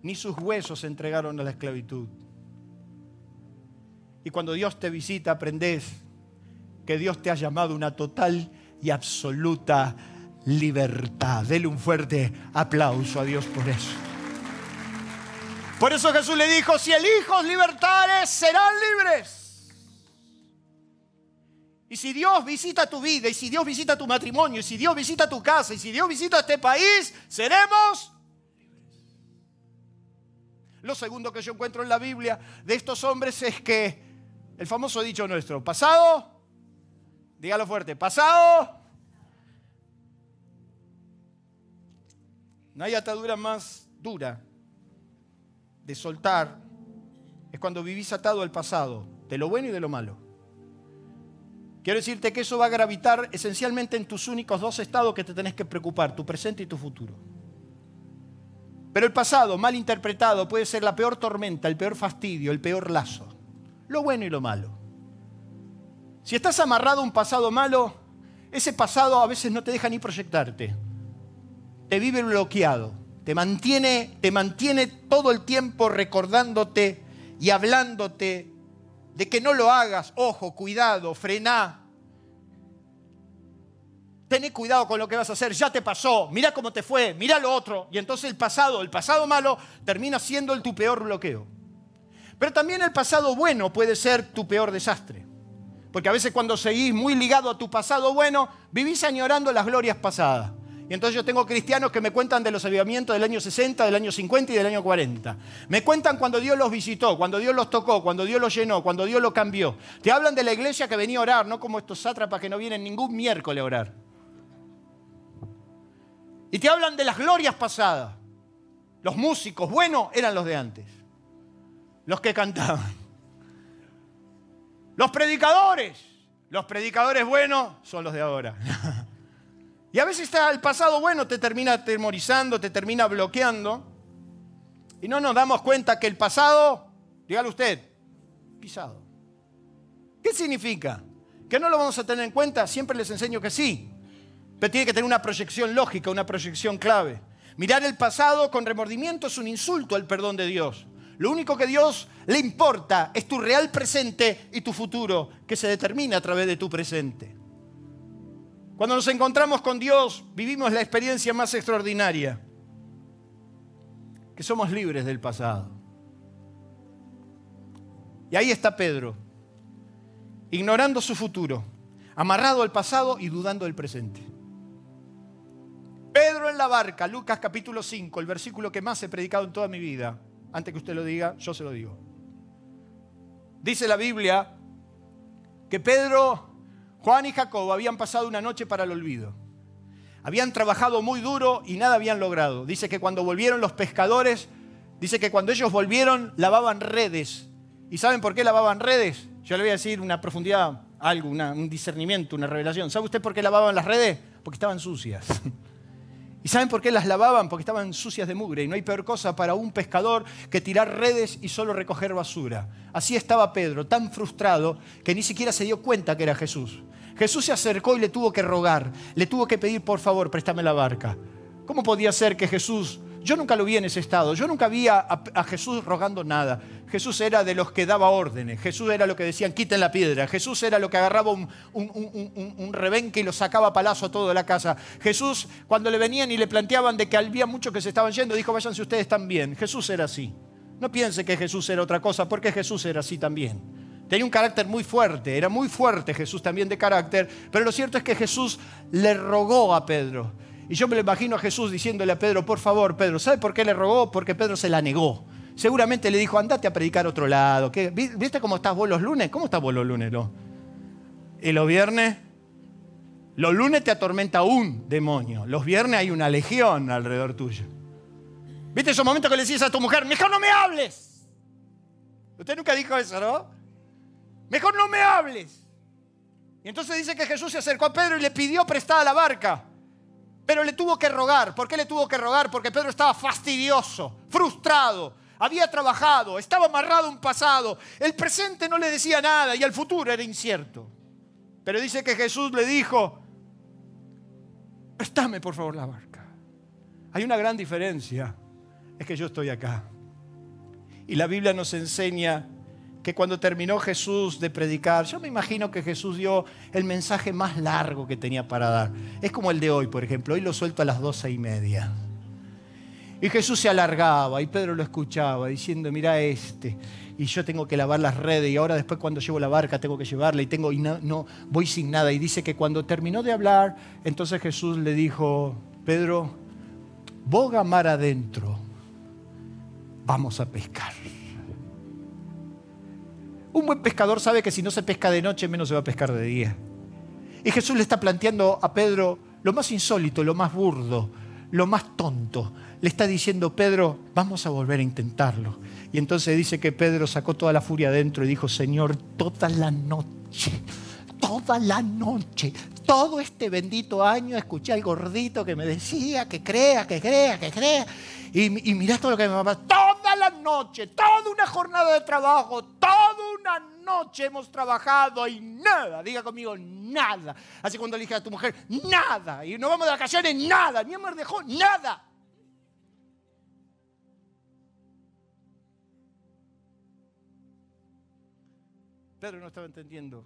Speaker 1: ni sus huesos se entregaron a la esclavitud. Y cuando Dios te visita, aprendes que Dios te ha llamado una total y absoluta libertad. Dele un fuerte aplauso a Dios por eso. Por eso Jesús le dijo, si el Hijo serán libres. Y si Dios visita tu vida, y si Dios visita tu matrimonio, y si Dios visita tu casa, y si Dios visita este país, seremos Lo segundo que yo encuentro en la Biblia de estos hombres es que el famoso dicho nuestro, pasado, dígalo fuerte, pasado, no hay atadura más dura de soltar, es cuando vivís atado al pasado, de lo bueno y de lo malo. Quiero decirte que eso va a gravitar esencialmente en tus únicos dos estados que te tenés que preocupar, tu presente y tu futuro. Pero el pasado, mal interpretado, puede ser la peor tormenta, el peor fastidio, el peor lazo. Lo bueno y lo malo. Si estás amarrado a un pasado malo, ese pasado a veces no te deja ni proyectarte. Te vive bloqueado. Te mantiene, te mantiene todo el tiempo recordándote y hablándote de que no lo hagas, ojo, cuidado, frená. Tené cuidado con lo que vas a hacer, ya te pasó, mira cómo te fue, mira lo otro. Y entonces el pasado, el pasado malo, termina siendo el tu peor bloqueo. Pero también el pasado bueno puede ser tu peor desastre. Porque a veces cuando seguís muy ligado a tu pasado bueno, vivís añorando las glorias pasadas. Y entonces yo tengo cristianos que me cuentan de los avivamientos del año 60, del año 50 y del año 40. Me cuentan cuando Dios los visitó, cuando Dios los tocó, cuando Dios los llenó, cuando Dios los cambió. Te hablan de la iglesia que venía a orar, no como estos sátrapas que no vienen ningún miércoles a orar. Y te hablan de las glorias pasadas. Los músicos buenos eran los de antes. Los que cantaban. Los predicadores. Los predicadores buenos son los de ahora. Y a veces está el pasado bueno te termina atemorizando, te termina bloqueando. Y no nos damos cuenta que el pasado, dígalo usted, pisado. ¿Qué significa? ¿Que no lo vamos a tener en cuenta? Siempre les enseño que sí. Pero tiene que tener una proyección lógica, una proyección clave. Mirar el pasado con remordimiento es un insulto al perdón de Dios. Lo único que Dios le importa es tu real presente y tu futuro, que se determina a través de tu presente. Cuando nos encontramos con Dios, vivimos la experiencia más extraordinaria, que somos libres del pasado. Y ahí está Pedro, ignorando su futuro, amarrado al pasado y dudando del presente. Pedro en la barca, Lucas capítulo 5, el versículo que más he predicado en toda mi vida. Antes que usted lo diga, yo se lo digo. Dice la Biblia que Pedro, Juan y Jacob habían pasado una noche para el olvido. Habían trabajado muy duro y nada habían logrado. Dice que cuando volvieron los pescadores, dice que cuando ellos volvieron lavaban redes. ¿Y saben por qué lavaban redes? Yo le voy a decir una profundidad, algo, un discernimiento, una revelación. ¿Sabe usted por qué lavaban las redes? Porque estaban sucias. ¿Y saben por qué las lavaban? Porque estaban sucias de mugre. Y no hay peor cosa para un pescador que tirar redes y solo recoger basura. Así estaba Pedro, tan frustrado que ni siquiera se dio cuenta que era Jesús. Jesús se acercó y le tuvo que rogar, le tuvo que pedir, por favor, préstame la barca. ¿Cómo podía ser que Jesús yo nunca lo vi en ese estado. Yo nunca vi a, Jesús rogando nada. Jesús era de los que daba órdenes. Jesús era lo que decían, quiten la piedra. Jesús era lo que agarraba un, rebenque y lo sacaba a palazo a toda la casa. Jesús, cuando le venían y le planteaban de que había muchos que se estaban yendo, dijo, váyanse ustedes también. Jesús era así. No piense que Jesús era otra cosa, porque Jesús era así también. Tenía un carácter muy fuerte, era muy fuerte Jesús también de carácter, pero lo cierto es que Jesús le rogó a Pedro y yo me lo imagino a Jesús diciéndole a Pedro, por favor, Pedro, ¿sabe por qué le rogó? Porque Pedro se la negó. Seguramente le dijo, andate a predicar otro lado. ¿Viste cómo estás vos los lunes? ¿Cómo estás vos los lunes? ¿Y los viernes? Los lunes te atormenta un demonio. Los viernes hay una legión alrededor tuyo. ¿Viste esos momentos que le decís a tu mujer, mejor no me hables? Usted nunca dijo eso, ¿no? Mejor no me hables. Y entonces dice que Jesús se acercó a Pedro y le pidió prestada la barca. Pero le tuvo que rogar. ¿Por qué le tuvo que rogar? Porque Pedro estaba fastidioso, frustrado, había trabajado, estaba amarrado a un pasado. El presente no le decía nada y el futuro era incierto. Pero dice que Jesús le dijo, préstame por favor la barca. Hay una gran diferencia, es que yo estoy acá. Y la Biblia nos enseña que cuando terminó Jesús de predicar, yo me imagino que Jesús dio el mensaje más largo que tenía para dar. Es como el de hoy, por ejemplo. Hoy lo suelto a las doce y media. Y Jesús se alargaba y Pedro lo escuchaba diciendo, mira este, y yo tengo que lavar las redes y ahora después cuando llevo la barca tengo que llevarla y tengo y no, no voy sin nada. Y dice que cuando terminó de hablar, entonces Jesús le dijo, Pedro, boga mar adentro, vamos a pescar. Un buen pescador sabe que si no se pesca de noche, menos se va a pescar de día. Y Jesús le está planteando a Pedro lo más insólito, lo más burdo, lo más tonto. Le está diciendo, Pedro, vamos a volver a intentarlo. Y entonces dice que Pedro sacó toda la furia adentro y dijo, Señor, toda la noche, toda la noche, todo este bendito año escuché al gordito que me decía que crea, que crea, que crea. Y, y mirá todo lo que me pasado. Toda la noche, toda una jornada de trabajo, toda una noche hemos trabajado y nada, diga conmigo, nada. Así cuando le dije a tu mujer, nada. Y no vamos de vacaciones, nada. Ni me dejó, nada. Pedro no estaba entendiendo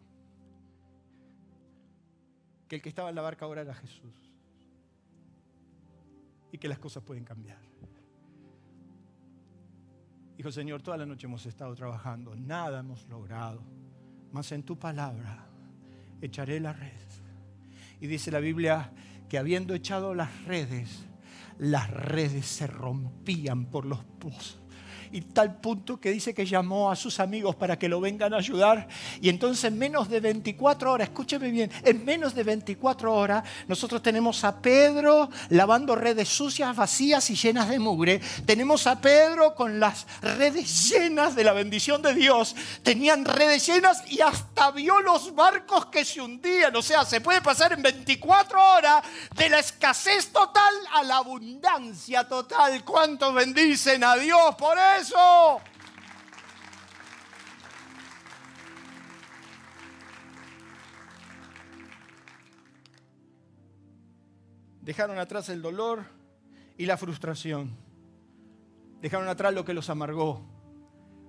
Speaker 1: que el que estaba en la barca ahora era Jesús y que las cosas pueden cambiar. Dijo, Señor, toda la noche hemos estado trabajando, nada hemos logrado, mas en tu palabra echaré la red. Y dice la Biblia que habiendo echado las redes, las redes se rompían por los pozos y tal punto que dice que llamó a sus amigos para que lo vengan a ayudar. Y entonces en menos de 24 horas, escúcheme bien, en menos de 24 horas nosotros tenemos a Pedro lavando redes sucias, vacías y llenas de mugre. Tenemos a Pedro con las redes llenas de la bendición de Dios. Tenían redes llenas y hasta vio los barcos que se hundían. O sea, se puede pasar en 24 horas de la escasez total a la abundancia total. ¿Cuántos bendicen a Dios por eso? Dejaron atrás el dolor y la frustración. Dejaron atrás lo que los amargó.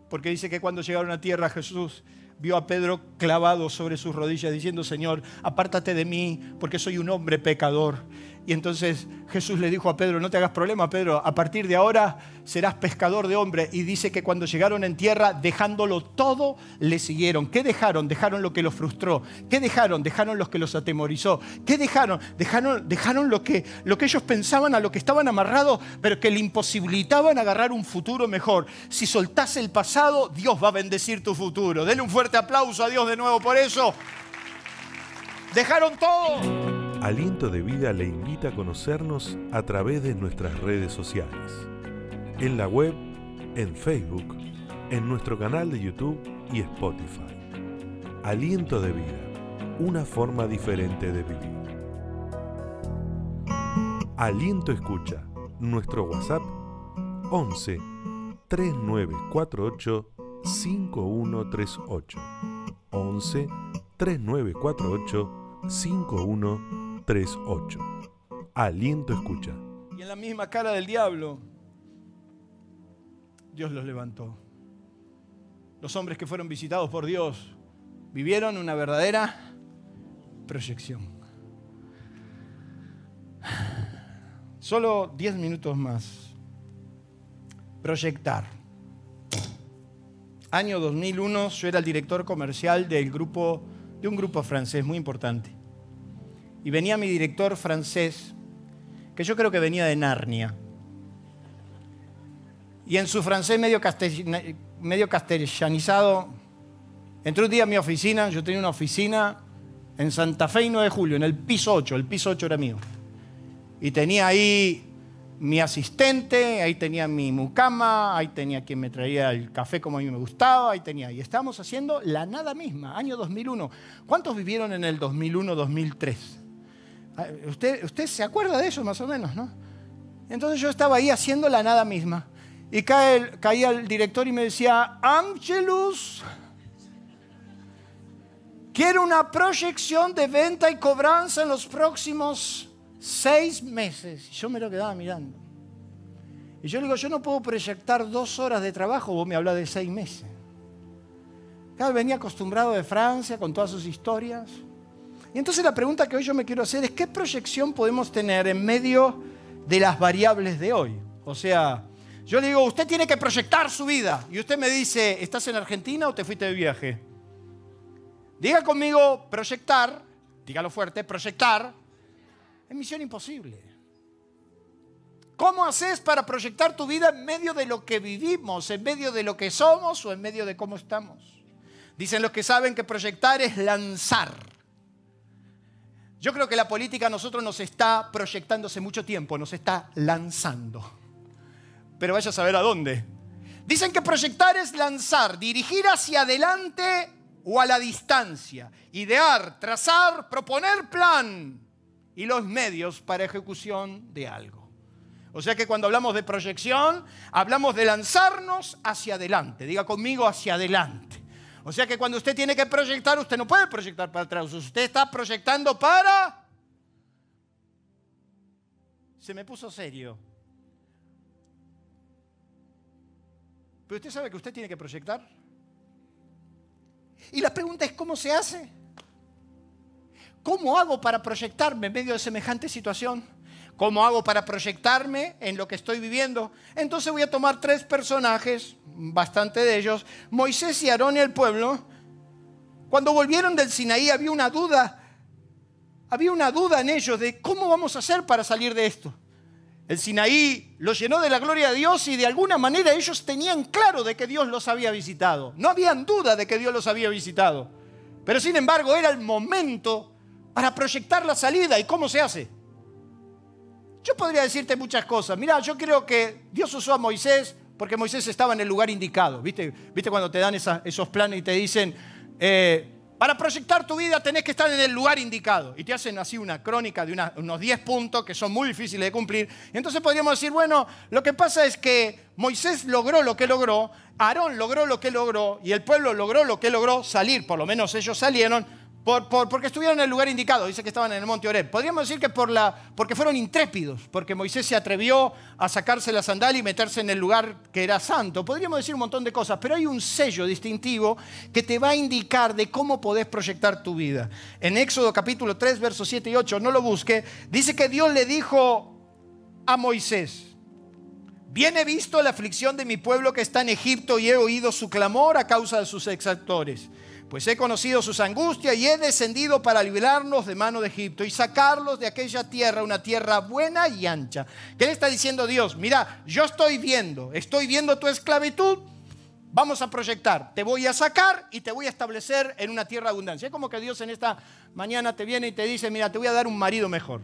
Speaker 1: Porque dice que cuando llegaron a tierra Jesús vio a Pedro clavado sobre sus rodillas diciendo, Señor, apártate de mí porque soy un hombre pecador. Y entonces Jesús le dijo a Pedro, no te hagas problema, Pedro, a partir de ahora serás pescador de hombres. Y dice que cuando llegaron en tierra, dejándolo todo, le siguieron. ¿Qué dejaron? Dejaron lo que los frustró. ¿Qué dejaron? Dejaron lo que los atemorizó. ¿Qué dejaron? Dejaron, dejaron lo, que, lo que ellos pensaban, a lo que estaban amarrados, pero que le imposibilitaban agarrar un futuro mejor. Si soltás el pasado, Dios va a bendecir tu futuro. Denle un fuerte aplauso a Dios de nuevo por eso. Dejaron todo.
Speaker 2: Aliento de Vida le invita a conocernos a través de nuestras redes sociales. En la web, en Facebook, en nuestro canal de YouTube y Spotify. Aliento de Vida, una forma diferente de vivir. Aliento Escucha, nuestro WhatsApp 11 3948 5138 11 3948 5138 3.8. Aliento escucha.
Speaker 1: Y en la misma cara del diablo, Dios los levantó. Los hombres que fueron visitados por Dios vivieron una verdadera proyección. Solo 10 minutos más. Proyectar. Año 2001, yo era el director comercial de un grupo francés muy importante y venía mi director francés, que yo creo que venía de Narnia. Y en su francés medio, castellanizado, entró un día a mi oficina, yo tenía una oficina en Santa Fe y 9 de julio, en el piso 8, el piso 8 era mío. Y tenía ahí mi asistente, ahí tenía mi mucama, ahí tenía quien me traía el café como a mí me gustaba, ahí tenía. Y estábamos haciendo la nada misma, año 2001. ¿Cuántos vivieron en el 2001-2003? Ah, ¿Usted, usted se acuerda de eso más o menos, ¿no? Entonces yo estaba ahí haciendo la nada misma. Y caía el director y me decía, Angelus, quiero una proyección de venta y cobranza en los próximos seis meses. Y yo me lo quedaba mirando. Y yo le digo, yo no puedo proyectar dos horas de trabajo, vos me hablas de seis meses. Cada venía acostumbrado de Francia con todas sus historias. Y entonces la pregunta que hoy yo me quiero hacer es, ¿qué proyección podemos tener en medio de las variables de hoy? O sea, yo le digo, usted tiene que proyectar su vida. Y usted me dice, ¿estás en Argentina o te fuiste de viaje? Diga conmigo, proyectar, dígalo fuerte, proyectar, es misión imposible. ¿Cómo haces para proyectar tu vida en medio de lo que vivimos, en medio de lo que somos o en medio de cómo estamos? Dicen los que saben que proyectar es lanzar. Yo creo que la política a nosotros nos está proyectando hace mucho tiempo, nos está lanzando. Pero vaya a saber a dónde. Dicen que proyectar es lanzar, dirigir hacia adelante o a la distancia, idear, trazar, proponer plan y los medios para ejecución de algo. O sea que cuando hablamos de proyección, hablamos de lanzarnos hacia adelante. Diga conmigo hacia adelante. O sea que cuando usted tiene que proyectar, usted no puede proyectar para atrás. Usted está proyectando para... Se me puso serio. Pero usted sabe que usted tiene que proyectar. Y la pregunta es, ¿cómo se hace? ¿Cómo hago para proyectarme en medio de semejante situación? ¿Cómo hago para proyectarme en lo que estoy viviendo? Entonces voy a tomar tres personajes, bastante de ellos, Moisés y Aarón y el pueblo. Cuando volvieron del Sinaí había una duda, había una duda en ellos de cómo vamos a hacer para salir de esto. El Sinaí los llenó de la gloria de Dios y de alguna manera ellos tenían claro de que Dios los había visitado. No habían duda de que Dios los había visitado. Pero sin embargo era el momento para proyectar la salida. ¿Y cómo se hace? Yo podría decirte muchas cosas. Mira, yo creo que Dios usó a Moisés porque Moisés estaba en el lugar indicado. ¿Viste, ¿Viste cuando te dan esos planes y te dicen, eh, para proyectar tu vida tenés que estar en el lugar indicado? Y te hacen así una crónica de unos 10 puntos que son muy difíciles de cumplir. Y entonces podríamos decir, bueno, lo que pasa es que Moisés logró lo que logró, Aarón logró lo que logró y el pueblo logró lo que logró, salir, por lo menos ellos salieron, porque estuvieron en el lugar indicado, dice que estaban en el monte Oreb. Podríamos decir que por la, porque fueron intrépidos, porque Moisés se atrevió a sacarse la sandalia y meterse en el lugar que era santo. Podríamos decir un montón de cosas, pero hay un sello distintivo que te va a indicar de cómo podés proyectar tu vida. En Éxodo capítulo 3, versos 7 y 8, no lo busque, dice que Dios le dijo a Moisés, Bien he visto la aflicción de mi pueblo que está en Egipto y he oído su clamor a causa de sus exactores pues he conocido sus angustias y he descendido para librarnos de mano de Egipto y sacarlos de aquella tierra, una tierra buena y ancha. ¿Qué le está diciendo Dios? Mira, yo estoy viendo, estoy viendo tu esclavitud, vamos a proyectar, te voy a sacar y te voy a establecer en una tierra de abundancia. Es como que Dios en esta mañana te viene y te dice, mira, te voy a dar un marido mejor.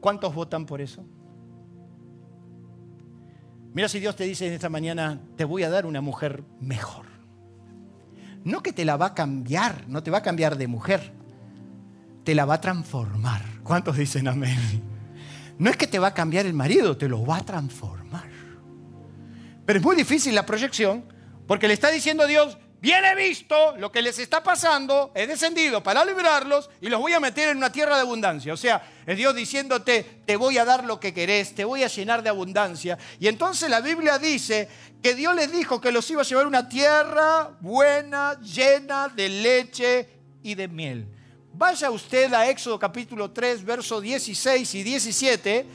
Speaker 1: ¿Cuántos votan por eso? Mira si Dios te dice en esta mañana, te voy a dar una mujer mejor. No que te la va a cambiar, no te va a cambiar de mujer, te la va a transformar. ¿Cuántos dicen amén? No es que te va a cambiar el marido, te lo va a transformar. Pero es muy difícil la proyección porque le está diciendo a Dios, Bien he visto lo que les está pasando, he descendido para librarlos y los voy a meter en una tierra de abundancia. O sea, es Dios diciéndote, te voy a dar lo que querés, te voy a llenar de abundancia. Y entonces la Biblia dice que Dios les dijo que los iba a llevar una tierra buena, llena de leche y de miel. Vaya usted a Éxodo capítulo 3, versos 16 y 17,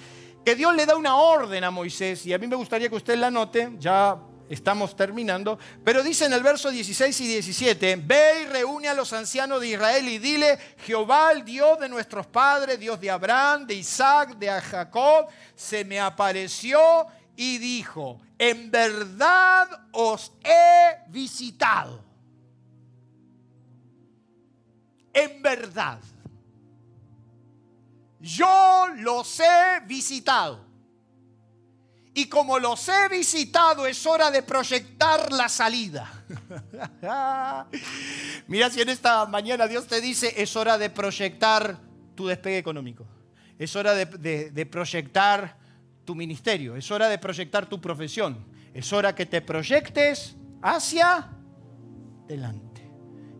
Speaker 1: que Dios le da una orden a Moisés, y a mí me gustaría que usted la note, ya estamos terminando, pero dice en el verso 16 y 17, ve y reúne a los ancianos de Israel y dile, Jehová, el Dios de nuestros padres, Dios de Abraham, de Isaac, de Jacob, se me apareció y dijo, en verdad os he visitado. En verdad. Yo los he visitado. Y como los he visitado, es hora de proyectar la salida. Mira si en esta mañana Dios te dice, es hora de proyectar tu despegue económico. Es hora de, de proyectar tu ministerio. Es hora de proyectar tu profesión. Es hora que te proyectes hacia delante.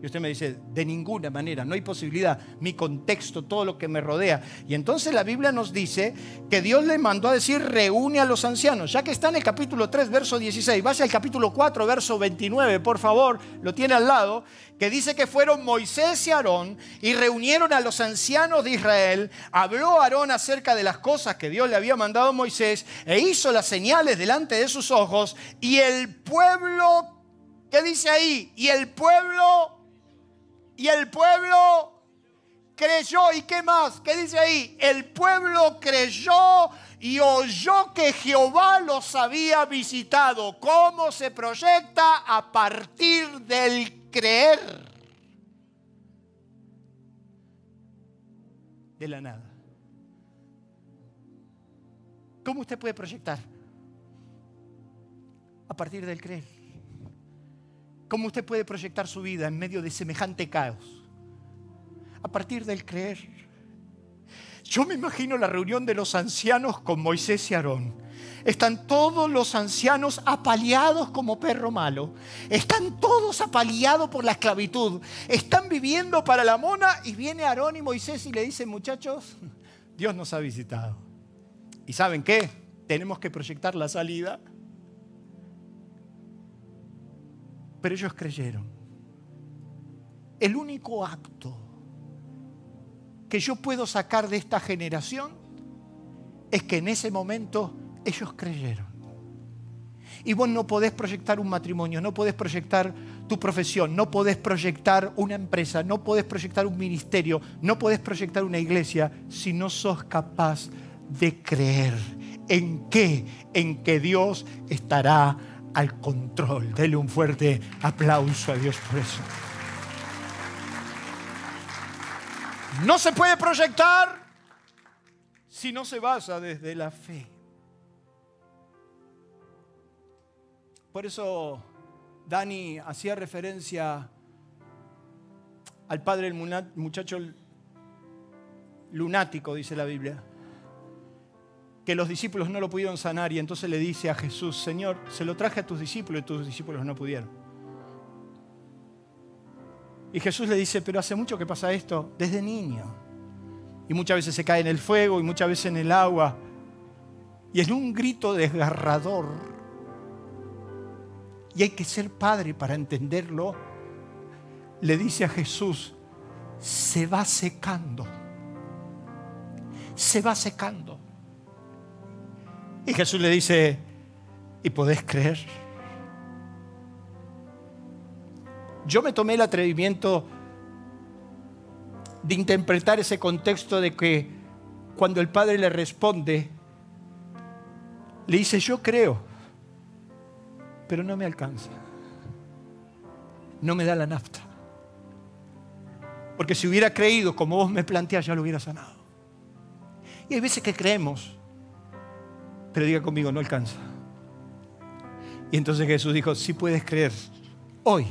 Speaker 1: Y usted me dice, de ninguna manera, no hay posibilidad, mi contexto, todo lo que me rodea. Y entonces la Biblia nos dice que Dios le mandó a decir, reúne a los ancianos, ya que está en el capítulo 3, verso 16, vaya al capítulo 4, verso 29, por favor, lo tiene al lado, que dice que fueron Moisés y Aarón y reunieron a los ancianos de Israel, habló Aarón acerca de las cosas que Dios le había mandado a Moisés e hizo las señales delante de sus ojos y el pueblo, ¿qué dice ahí? Y el pueblo y el pueblo creyó. ¿Y qué más? ¿Qué dice ahí? El pueblo creyó y oyó que Jehová los había visitado. ¿Cómo se proyecta? A partir del creer. De la nada. ¿Cómo usted puede proyectar? A partir del creer. ¿Cómo usted puede proyectar su vida en medio de semejante caos? A partir del creer. Yo me imagino la reunión de los ancianos con Moisés y Aarón. Están todos los ancianos apaleados como perro malo. Están todos apaleados por la esclavitud. Están viviendo para la mona y viene Aarón y Moisés y le dicen, muchachos, Dios nos ha visitado. ¿Y saben qué? Tenemos que proyectar la salida. Pero ellos creyeron. El único acto que yo puedo sacar de esta generación es que en ese momento ellos creyeron. Y vos no podés proyectar un matrimonio, no podés proyectar tu profesión, no podés proyectar una empresa, no podés proyectar un ministerio, no podés proyectar una iglesia si no sos capaz de creer. ¿En qué? En que Dios estará al control. Dele un fuerte aplauso a Dios por eso. No se puede proyectar si no se basa desde la fe. Por eso Dani hacía referencia al padre del muchacho lunático, dice la Biblia que los discípulos no lo pudieron sanar y entonces le dice a Jesús, Señor, se lo traje a tus discípulos y tus discípulos no pudieron. Y Jesús le dice, pero hace mucho que pasa esto, desde niño. Y muchas veces se cae en el fuego y muchas veces en el agua. Y en un grito desgarrador. Y hay que ser padre para entenderlo. Le dice a Jesús, se va secando. Se va secando. Y Jesús le dice, ¿y podés creer? Yo me tomé el atrevimiento de interpretar ese contexto de que cuando el Padre le responde, le dice, yo creo, pero no me alcanza. No me da la nafta. Porque si hubiera creído como vos me planteás, ya lo hubiera sanado. Y hay veces que creemos, pero diga conmigo, no alcanza. Y entonces Jesús dijo, si puedes creer, hoy.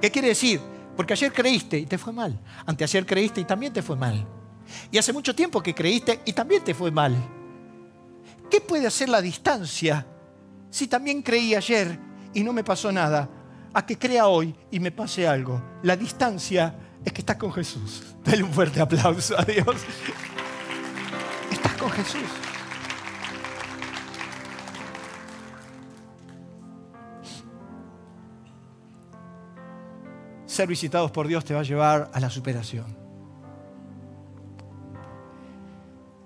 Speaker 1: ¿Qué quiere decir? Porque ayer creíste y te fue mal. Anteayer creíste y también te fue mal. Y hace mucho tiempo que creíste y también te fue mal. ¿Qué puede hacer la distancia si también creí ayer y no me pasó nada? A que crea hoy y me pase algo. La distancia es que estás con Jesús. Dale un fuerte aplauso a Dios. Estás con Jesús. Ser visitados por Dios te va a llevar a la superación.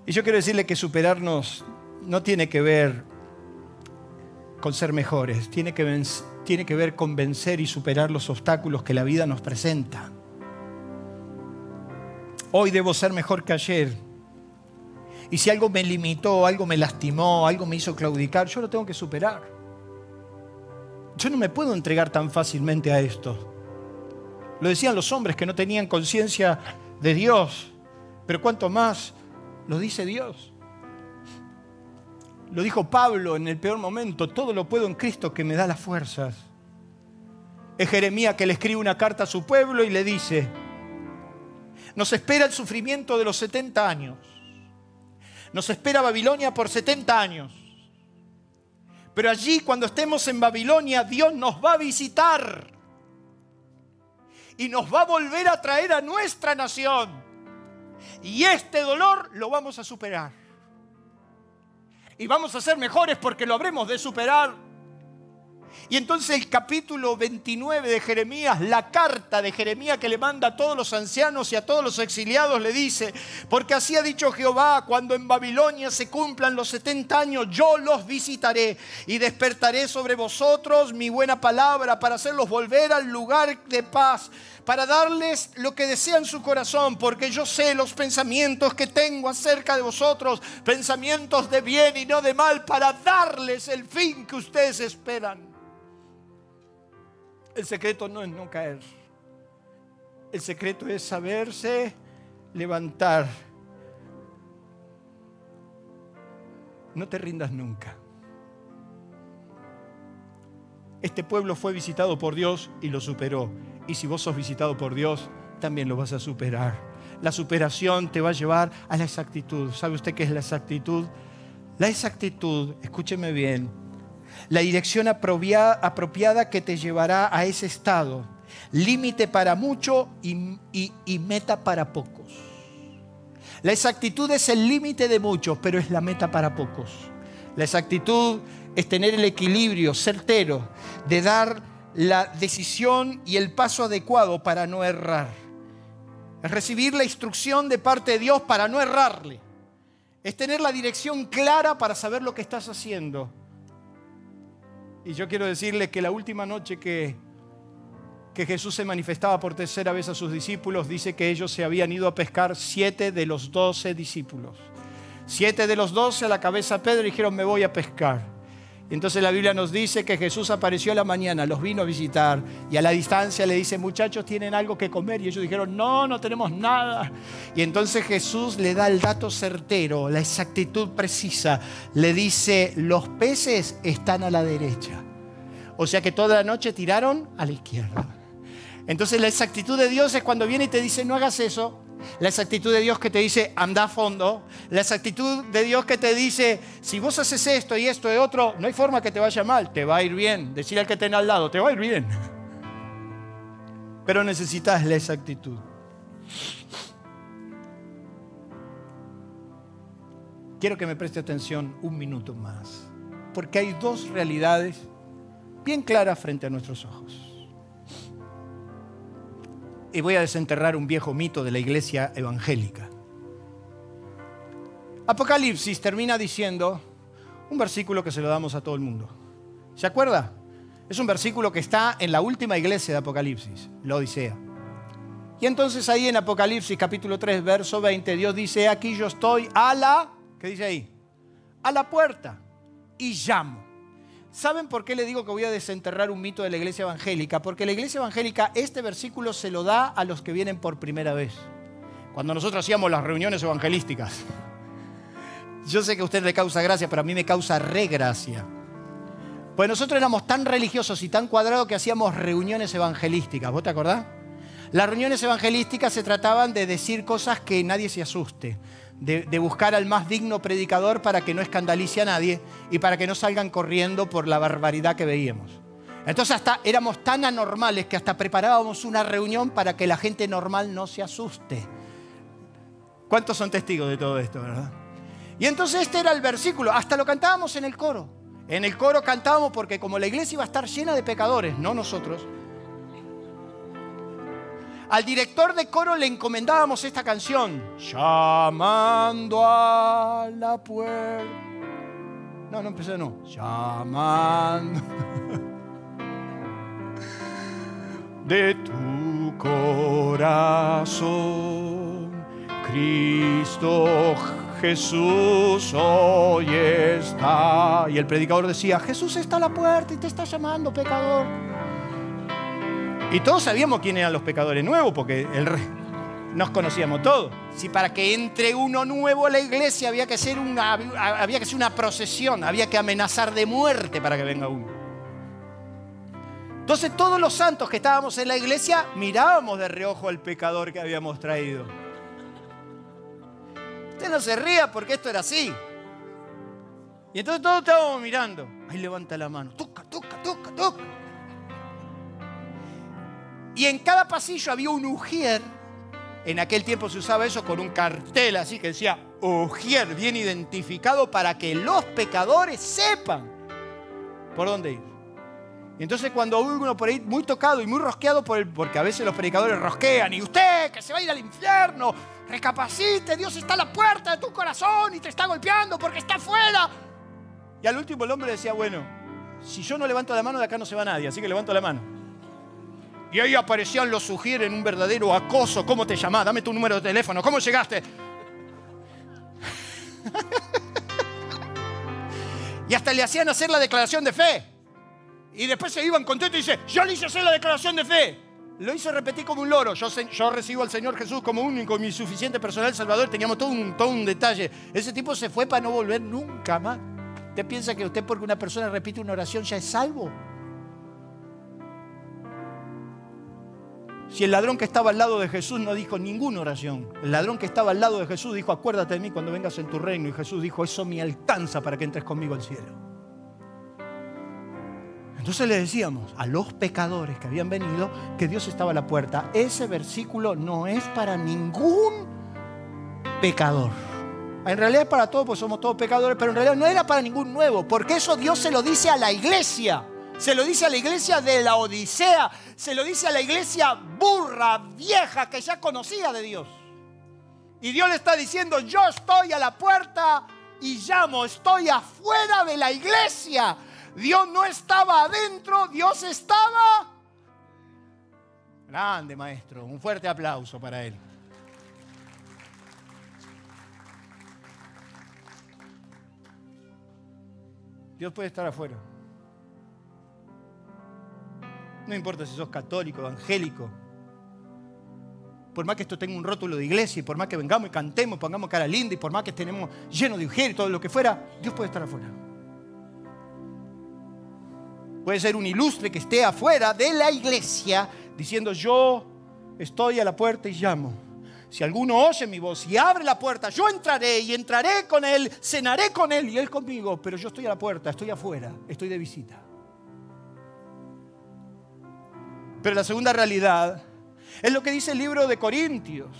Speaker 1: Y yo quiero decirle que superarnos no tiene que ver con ser mejores, tiene que, tiene que ver con vencer y superar los obstáculos que la vida nos presenta. Hoy debo ser mejor que ayer. Y si algo me limitó, algo me lastimó, algo me hizo claudicar, yo lo tengo que superar. Yo no me puedo entregar tan fácilmente a esto. Lo decían los hombres que no tenían conciencia de Dios. Pero cuanto más lo dice Dios. Lo dijo Pablo en el peor momento, todo lo puedo en Cristo que me da las fuerzas. Es Jeremías que le escribe una carta a su pueblo y le dice, nos espera el sufrimiento de los 70 años. Nos espera Babilonia por 70 años. Pero allí cuando estemos en Babilonia, Dios nos va a visitar y nos va a volver a traer a nuestra nación. Y este dolor lo vamos a superar. Y vamos a ser mejores porque lo habremos de superar. Y entonces el capítulo 29 de Jeremías, la carta de Jeremías que le manda a todos los ancianos y a todos los exiliados, le dice, porque así ha dicho Jehová, cuando en Babilonia se cumplan los 70 años, yo los visitaré y despertaré sobre vosotros mi buena palabra para hacerlos volver al lugar de paz para darles lo que desean su corazón, porque yo sé los pensamientos que tengo acerca de vosotros, pensamientos de bien y no de mal, para darles el fin que ustedes esperan. El secreto no es no caer. El secreto es saberse levantar. No te rindas nunca. Este pueblo fue visitado por Dios y lo superó. Y si vos sos visitado por Dios, también lo vas a superar. La superación te va a llevar a la exactitud. ¿Sabe usted qué es la exactitud? La exactitud, escúcheme bien, la dirección apropiada que te llevará a ese estado. Límite para mucho y, y meta para pocos. La exactitud es el límite de muchos, pero es la meta para pocos. La exactitud es tener el equilibrio certero de dar la decisión y el paso adecuado para no errar. Es recibir la instrucción de parte de Dios para no errarle. Es tener la dirección clara para saber lo que estás haciendo. Y yo quiero decirle que la última noche que, que Jesús se manifestaba por tercera vez a sus discípulos, dice que ellos se habían ido a pescar siete de los doce discípulos. Siete de los doce a la cabeza Pedro dijeron, me voy a pescar. Entonces la Biblia nos dice que Jesús apareció a la mañana, los vino a visitar y a la distancia le dice, muchachos, ¿tienen algo que comer? Y ellos dijeron, no, no tenemos nada. Y entonces Jesús le da el dato certero, la exactitud precisa. Le dice, los peces están a la derecha. O sea que toda la noche tiraron a la izquierda. Entonces la exactitud de Dios es cuando viene y te dice, no hagas eso, la exactitud de Dios que te dice, anda a fondo. La exactitud de Dios que te dice, si vos haces esto y esto y otro, no hay forma que te vaya mal, te va a ir bien. Decir al que tenga al lado, te va a ir bien. pero necesitas la exactitud. Quiero que me preste atención un minuto más, porque hay dos realidades bien claras frente a nuestros ojos. Y voy a desenterrar un viejo mito de la iglesia evangélica. Apocalipsis termina diciendo un versículo que se lo damos a todo el mundo. ¿Se acuerda? Es un versículo que está en la última iglesia de Apocalipsis, la Odisea. Y entonces ahí en Apocalipsis capítulo 3, verso 20, Dios dice, aquí yo estoy a la, ¿qué dice ahí? A la puerta y llamo. ¿Saben por qué le digo que voy a desenterrar un mito de la iglesia evangélica? Porque la iglesia evangélica este versículo se lo da a los que vienen por primera vez. Cuando nosotros hacíamos las reuniones evangelísticas. Yo sé que a usted le causa gracia, pero a mí me causa regracia. Pues nosotros éramos tan religiosos y tan cuadrados que hacíamos reuniones evangelísticas. ¿Vos te acordás? Las reuniones evangelísticas se trataban de decir cosas que nadie se asuste, de, buscar al más digno predicador para que no escandalice a nadie y para que no salgan corriendo por la barbaridad que veíamos. Entonces hasta éramos tan anormales que hasta preparábamos una reunión para que la gente normal no se asuste. ¿Cuántos son testigos de todo esto, verdad? Y entonces este era el versículo, hasta lo cantábamos en el coro. En el coro cantábamos porque como la iglesia iba a estar llena de pecadores, no nosotros, al director de coro le encomendábamos esta canción, llamando a la puerta. No, no empecé, no. Llamando de tu corazón, Cristo Jesús hoy está. Y el predicador decía, Jesús está a la puerta y te está llamando, pecador. Y todos sabíamos quién eran los pecadores nuevos, porque el rey nos conocíamos todos. Si para que entre uno nuevo a la iglesia había que, ser una, había que ser una procesión, había que amenazar de muerte para que venga uno. Entonces todos los santos que estábamos en la iglesia mirábamos de reojo al pecador que habíamos traído. Usted no se ría porque esto era así. Y entonces todos estábamos mirando. Ahí levanta la mano. Toca, toca, toca, toca. Y en cada pasillo había un ujier. En aquel tiempo se usaba eso con un cartel así que decía ujier, bien identificado para que los pecadores sepan por dónde ir. Entonces cuando uno por ahí muy tocado y muy rosqueado por el, porque a veces los predicadores rosquean y usted que se va a ir al infierno, recapacite, Dios está a la puerta de tu corazón y te está golpeando porque está afuera. Y al último el hombre decía, bueno, si yo no levanto la mano de acá no se va nadie, así que levanto la mano. Y ahí aparecían los sugieres en un verdadero acoso. ¿Cómo te llamás? Dame tu número de teléfono. ¿Cómo llegaste? y hasta le hacían hacer la declaración de fe. Y después se iban contentos y dice, yo le hice hacer la declaración de fe. Lo hice repetir como un loro. Yo, recibo al Señor Jesús como único, mi suficiente personal salvador. Teníamos todo un, todo un detalle. Ese tipo se fue para no volver nunca más. ¿Usted piensa que usted porque una persona repite una oración ya es salvo? Si el ladrón que estaba al lado de Jesús no dijo ninguna oración, el ladrón que estaba al lado de Jesús dijo, acuérdate de mí cuando vengas en tu reino. Y Jesús dijo, eso me alcanza para que entres conmigo al cielo. Entonces le decíamos a los pecadores que habían venido que Dios estaba a la puerta. Ese versículo no es para ningún pecador. En realidad es para todos, pues somos todos pecadores, pero en realidad no era para ningún nuevo, porque eso Dios se lo dice a la iglesia. Se lo dice a la iglesia de la Odisea, se lo dice a la iglesia burra, vieja, que ya conocía de Dios. Y Dios le está diciendo, yo estoy a la puerta y llamo, estoy afuera de la iglesia. Dios no estaba adentro, Dios estaba... Grande maestro, un fuerte aplauso para él. Dios puede estar afuera. No importa si sos católico, evangélico. Por más que esto tenga un rótulo de iglesia y por más que vengamos y cantemos, pongamos cara linda y por más que estemos llenos de ujier y todo lo que fuera, Dios puede estar afuera. Puede ser un ilustre que esté afuera de la iglesia diciendo yo estoy a la puerta y llamo. Si alguno oye mi voz y abre la puerta, yo entraré y entraré con él, cenaré con él y él conmigo, pero yo estoy a la puerta, estoy afuera, estoy de visita. Pero la segunda realidad Es lo que dice el libro de Corintios,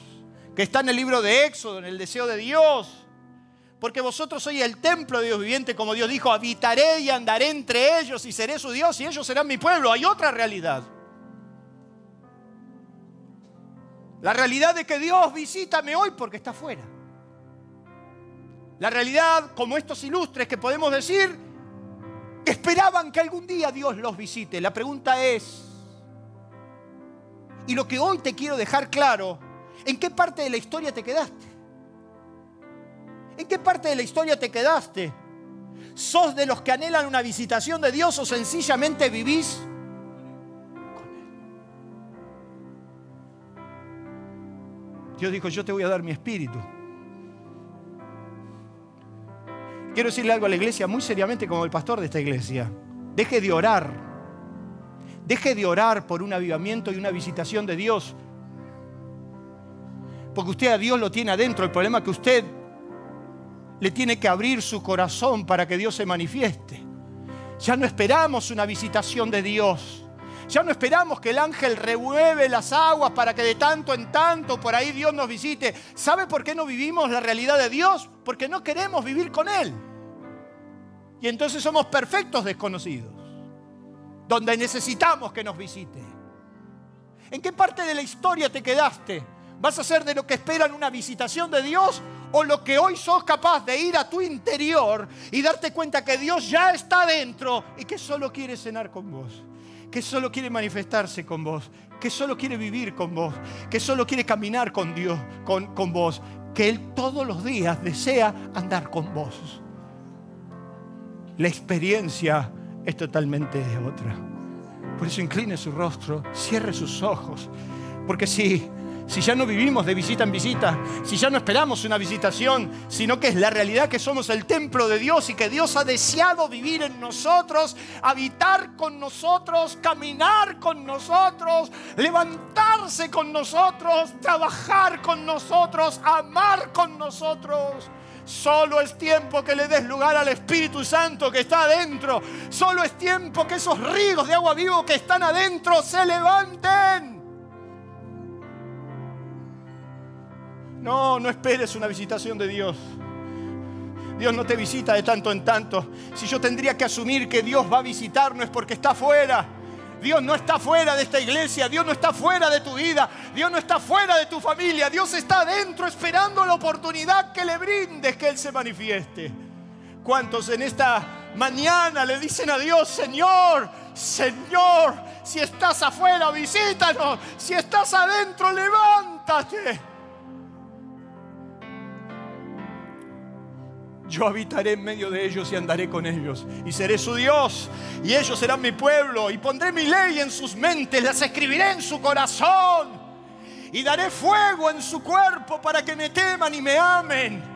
Speaker 1: que está en el libro de Éxodo, en el deseo de Dios. Porque vosotros sois el templo de Dios viviente, como Dios dijo, habitaré y andaré entre ellos y seré su Dios y ellos serán mi pueblo. Hay otra realidad. La realidad de que Dios visítame hoy porque está fuera. La realidad, como estos ilustres que podemos decir, esperaban que algún día Dios los visite. La pregunta es, y lo que hoy te quiero dejar claro, ¿en qué parte de la historia te quedaste? ¿En qué parte de la historia te quedaste? ¿Sos de los que anhelan una visitación de Dios o sencillamente vivís Dios dijo, yo te voy a dar mi espíritu. Quiero decirle algo a la iglesia muy seriamente como el pastor de esta iglesia. Deje de orar. Deje de orar por un avivamiento y una visitación de Dios. Porque usted a Dios lo tiene adentro. El problema es que usted le tiene que abrir su corazón para que Dios se manifieste. Ya no esperamos una visitación de Dios. Ya no esperamos que el ángel remueve las aguas para que de tanto en tanto por ahí Dios nos visite. ¿Sabe por qué no vivimos la realidad de Dios? Porque no queremos vivir con Él. Y entonces somos perfectos desconocidos, donde necesitamos que nos visite. ¿En qué parte de la historia te quedaste? ¿Vas a ser de lo que esperan una visitación de Dios o lo que hoy sos capaz de ir a tu interior y darte cuenta que Dios ya está dentro y que solo quiere cenar con vos? que solo quiere manifestarse con vos, que solo quiere vivir con vos, que solo quiere caminar con Dios, con, con vos, que Él todos los días desea andar con vos. La experiencia es totalmente de otra. Por eso incline su rostro, cierre sus ojos, porque si si ya no vivimos de visita en visita, si ya no esperamos una visitación, sino que es la realidad que somos el templo de Dios y que Dios ha deseado vivir en nosotros, habitar con nosotros, caminar con nosotros, levantarse con nosotros, trabajar con nosotros, amar con nosotros. Solo es tiempo que le des lugar al Espíritu Santo que está adentro. Solo es tiempo que esos ríos de agua vivo que están adentro se levanten. No, no esperes una visitación de Dios. Dios no te visita de tanto en tanto. Si yo tendría que asumir que Dios va a visitar, no es porque está fuera. Dios no está fuera de esta iglesia, Dios no está fuera de tu vida, Dios no está fuera de tu familia, Dios está adentro esperando la oportunidad que le brindes que Él se manifieste. ¿Cuántos en esta mañana le dicen a Dios, Señor, Señor, si estás afuera, visítanos, si estás adentro, levántate? Yo habitaré en medio de ellos y andaré con ellos. Y seré su Dios. Y ellos serán mi pueblo. Y pondré mi ley en sus mentes. Las escribiré en su corazón. Y daré fuego en su cuerpo para que me teman y me amen.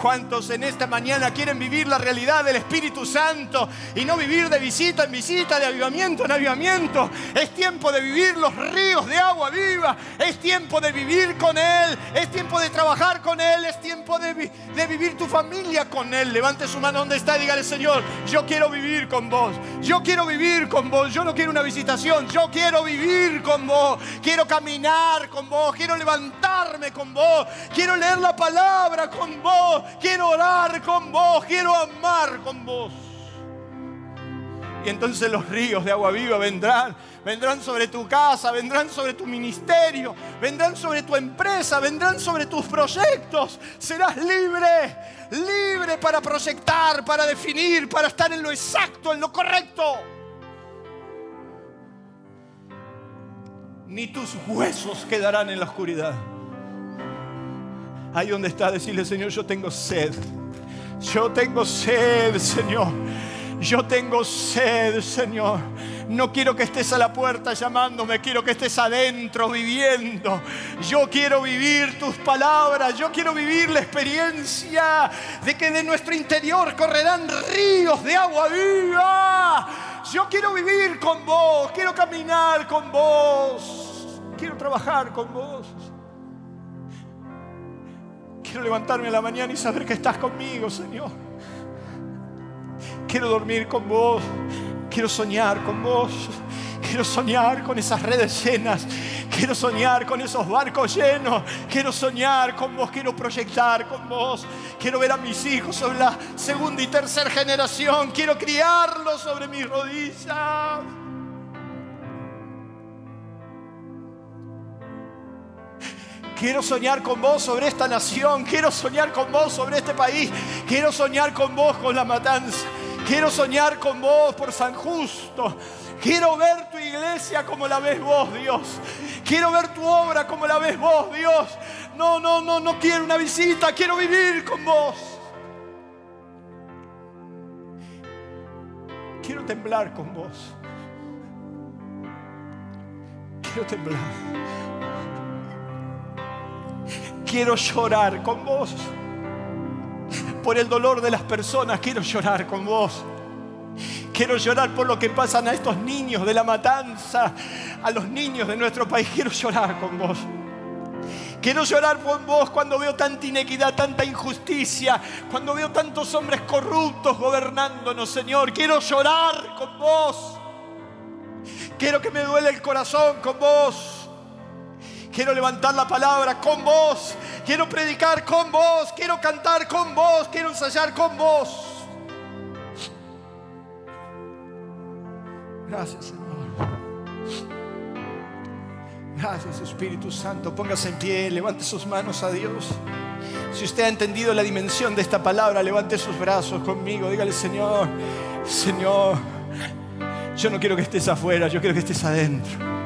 Speaker 1: ¿Cuántos en esta mañana quieren vivir la realidad del Espíritu Santo y no vivir de visita en visita, de avivamiento en avivamiento? Es tiempo de vivir los ríos de agua viva, es tiempo de vivir con Él, es tiempo de trabajar con Él, es tiempo de, de vivir tu familia con Él. Levante su mano donde está y dígale, Señor, yo quiero vivir con vos, yo quiero vivir con vos, yo no quiero una visitación, yo quiero vivir con vos, quiero caminar con vos, quiero levantarme con vos, quiero leer la palabra con vos quiero orar con vos, quiero amar con vos. Y entonces los ríos de agua viva vendrán, vendrán sobre tu casa, vendrán sobre tu ministerio, vendrán sobre tu empresa, vendrán sobre tus proyectos. Serás libre, libre para proyectar, para definir, para estar en lo exacto, en lo correcto. Ni tus huesos quedarán en la oscuridad. Ahí donde está, decirle, Señor, yo tengo sed. Yo tengo sed, Señor. Yo tengo sed, Señor. No quiero que estés a la puerta llamándome, quiero que estés adentro viviendo. Yo quiero vivir tus palabras, yo quiero vivir la experiencia de que de nuestro interior correrán ríos de agua viva. Yo quiero vivir con vos, quiero caminar con vos, quiero trabajar con vos. Quiero levantarme a la mañana y saber que estás conmigo, Señor. Quiero dormir con vos. Quiero soñar con vos. Quiero soñar con esas redes llenas. Quiero soñar con esos barcos llenos. Quiero soñar con vos. Quiero proyectar con vos. Quiero ver a mis hijos sobre la segunda y tercera generación. Quiero criarlos sobre mis rodillas. Quiero soñar con vos sobre esta nación. Quiero soñar con vos sobre este país. Quiero soñar con vos con la matanza. Quiero soñar con vos por San Justo. Quiero ver tu iglesia como la ves vos, Dios. Quiero ver tu obra como la ves vos, Dios. No, no, no, no quiero una visita. Quiero vivir con vos. Quiero temblar con vos. Quiero temblar. Quiero llorar con vos. Por el dolor de las personas, quiero llorar con vos. Quiero llorar por lo que pasan a estos niños de la matanza, a los niños de nuestro país. Quiero llorar con vos. Quiero llorar con vos cuando veo tanta inequidad, tanta injusticia, cuando veo tantos hombres corruptos gobernándonos, Señor. Quiero llorar con vos. Quiero que me duele el corazón con vos. Quiero levantar la palabra con vos. Quiero predicar con vos. Quiero cantar con vos. Quiero ensayar con vos. Gracias, Señor. Gracias, Espíritu Santo. Póngase en pie, levante sus manos a Dios. Si usted ha entendido la dimensión de esta palabra, levante sus brazos conmigo. Dígale, Señor, Señor, yo no quiero que estés afuera, yo quiero que estés adentro.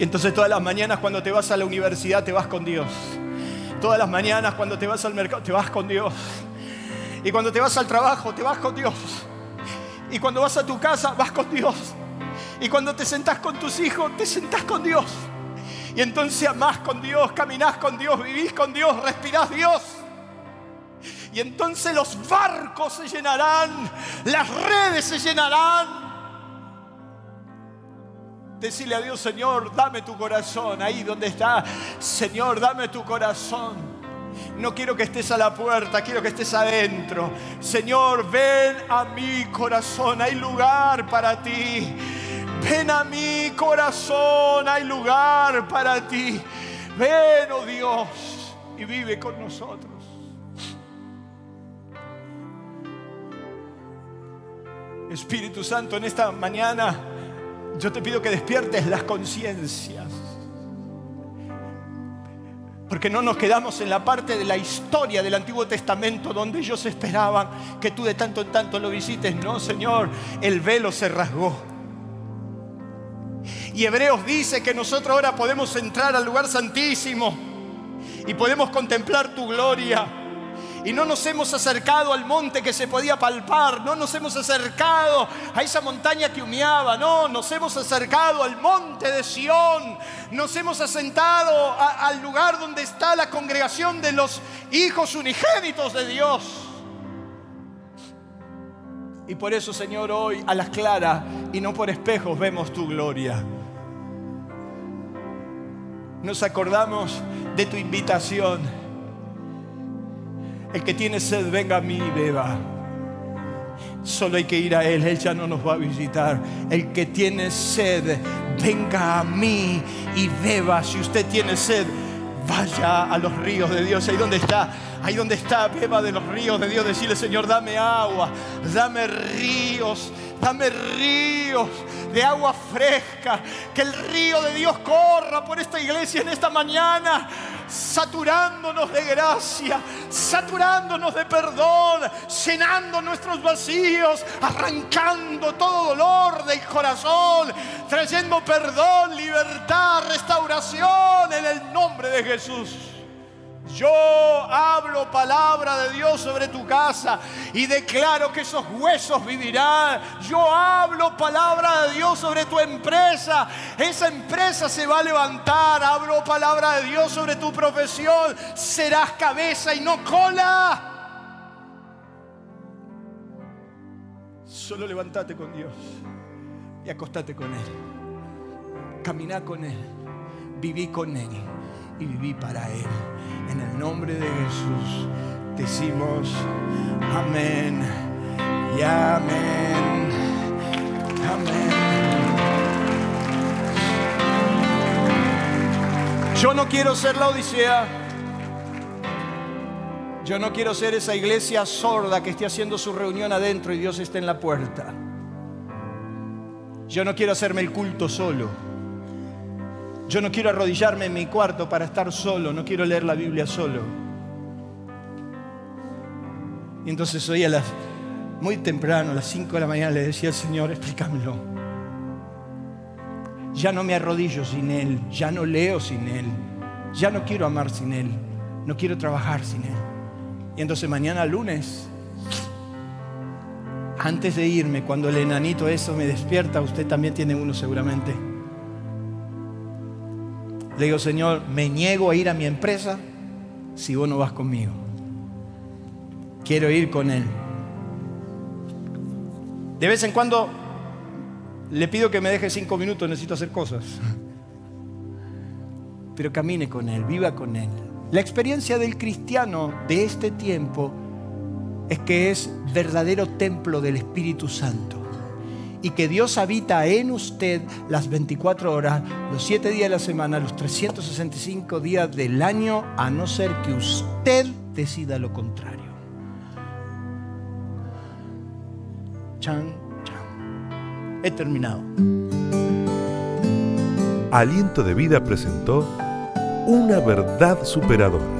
Speaker 1: Y entonces todas las mañanas cuando te vas a la universidad te vas con Dios. Todas las mañanas cuando te vas al mercado te vas con Dios. Y cuando te vas al trabajo te vas con Dios. Y cuando vas a tu casa vas con Dios. Y cuando te sentás con tus hijos te sentás con Dios. Y entonces amás con Dios, caminás con Dios, vivís con Dios, respirás Dios. Y entonces los barcos se llenarán, las redes se llenarán, Decirle a Dios, Señor, dame tu corazón ahí donde está. Señor, dame tu corazón. No quiero que estés a la puerta, quiero que estés adentro. Señor, ven a mi corazón, hay lugar para ti. Ven a mi corazón, hay lugar para ti. Ven, oh Dios, y vive con nosotros. Espíritu Santo, en esta mañana yo te pido que despiertes las conciencias. Porque no nos quedamos en la parte de la historia del Antiguo Testamento donde ellos esperaban que tú de tanto en tanto lo visites. No, Señor, el velo se rasgó. Y Hebreos dice que nosotros ahora podemos entrar al lugar santísimo y podemos contemplar tu gloria y no nos hemos acercado al monte que se podía palpar, no nos hemos acercado a esa montaña que humeaba, no, nos hemos acercado al monte de Sión, nos hemos asentado al lugar donde está la congregación de los hijos unigénitos de Dios. Y por eso, Señor, hoy a las claras y no por espejos vemos tu gloria. Nos acordamos de tu invitación el que tiene sed, venga a mí y beba. Solo hay que ir a Él, Él ya no nos va a visitar. El que tiene sed, venga a mí y beba. Si usted tiene sed, vaya a los ríos de Dios. Ahí donde está, ahí donde está, beba de los ríos de Dios. Decirle, Señor, dame agua, dame ríos, dame ríos de agua fresca. Que el río de Dios corra por esta iglesia en esta mañana saturándonos de gracia, saturándonos de perdón, llenando nuestros vacíos, arrancando todo dolor del corazón, trayendo perdón, libertad, restauración en el nombre de Jesús. Yo hablo palabra de Dios sobre tu casa y declaro que esos huesos vivirán. Yo hablo palabra de Dios sobre tu empresa. Esa empresa se va a levantar. Hablo palabra de Dios sobre tu profesión. Serás cabeza y no cola. Solo levántate con Dios y acostate con Él. Caminá con Él. Viví con Él y viví para Él. En el nombre de Jesús decimos amén y amén. Amén. Yo no quiero ser la Odisea. Yo no quiero ser esa iglesia sorda que esté haciendo su reunión adentro y Dios esté en la puerta. Yo no quiero hacerme el culto solo. Yo no quiero arrodillarme en mi cuarto para estar solo. No quiero leer la Biblia solo. Y entonces hoy a las muy temprano, a las 5 de la mañana, le decía al Señor, explícamelo. Ya no me arrodillo sin Él, ya no leo sin Él, ya no quiero amar sin Él, no quiero trabajar sin Él. Y entonces mañana lunes, antes de irme, cuando el enanito eso me despierta, usted también tiene uno seguramente. Le digo, Señor, me niego a ir a mi empresa si vos no vas conmigo. Quiero ir con Él. De vez en cuando le pido que me deje cinco minutos, necesito hacer cosas. Pero camine con Él, viva con Él. La experiencia del cristiano de este tiempo es que es verdadero templo del Espíritu Santo y que Dios habita en usted las 24 horas, los 7 días de la semana, los 365 días del año, a no ser que usted decida lo contrario. Chan, chan. He terminado.
Speaker 2: Aliento de Vida presentó Una verdad superadora.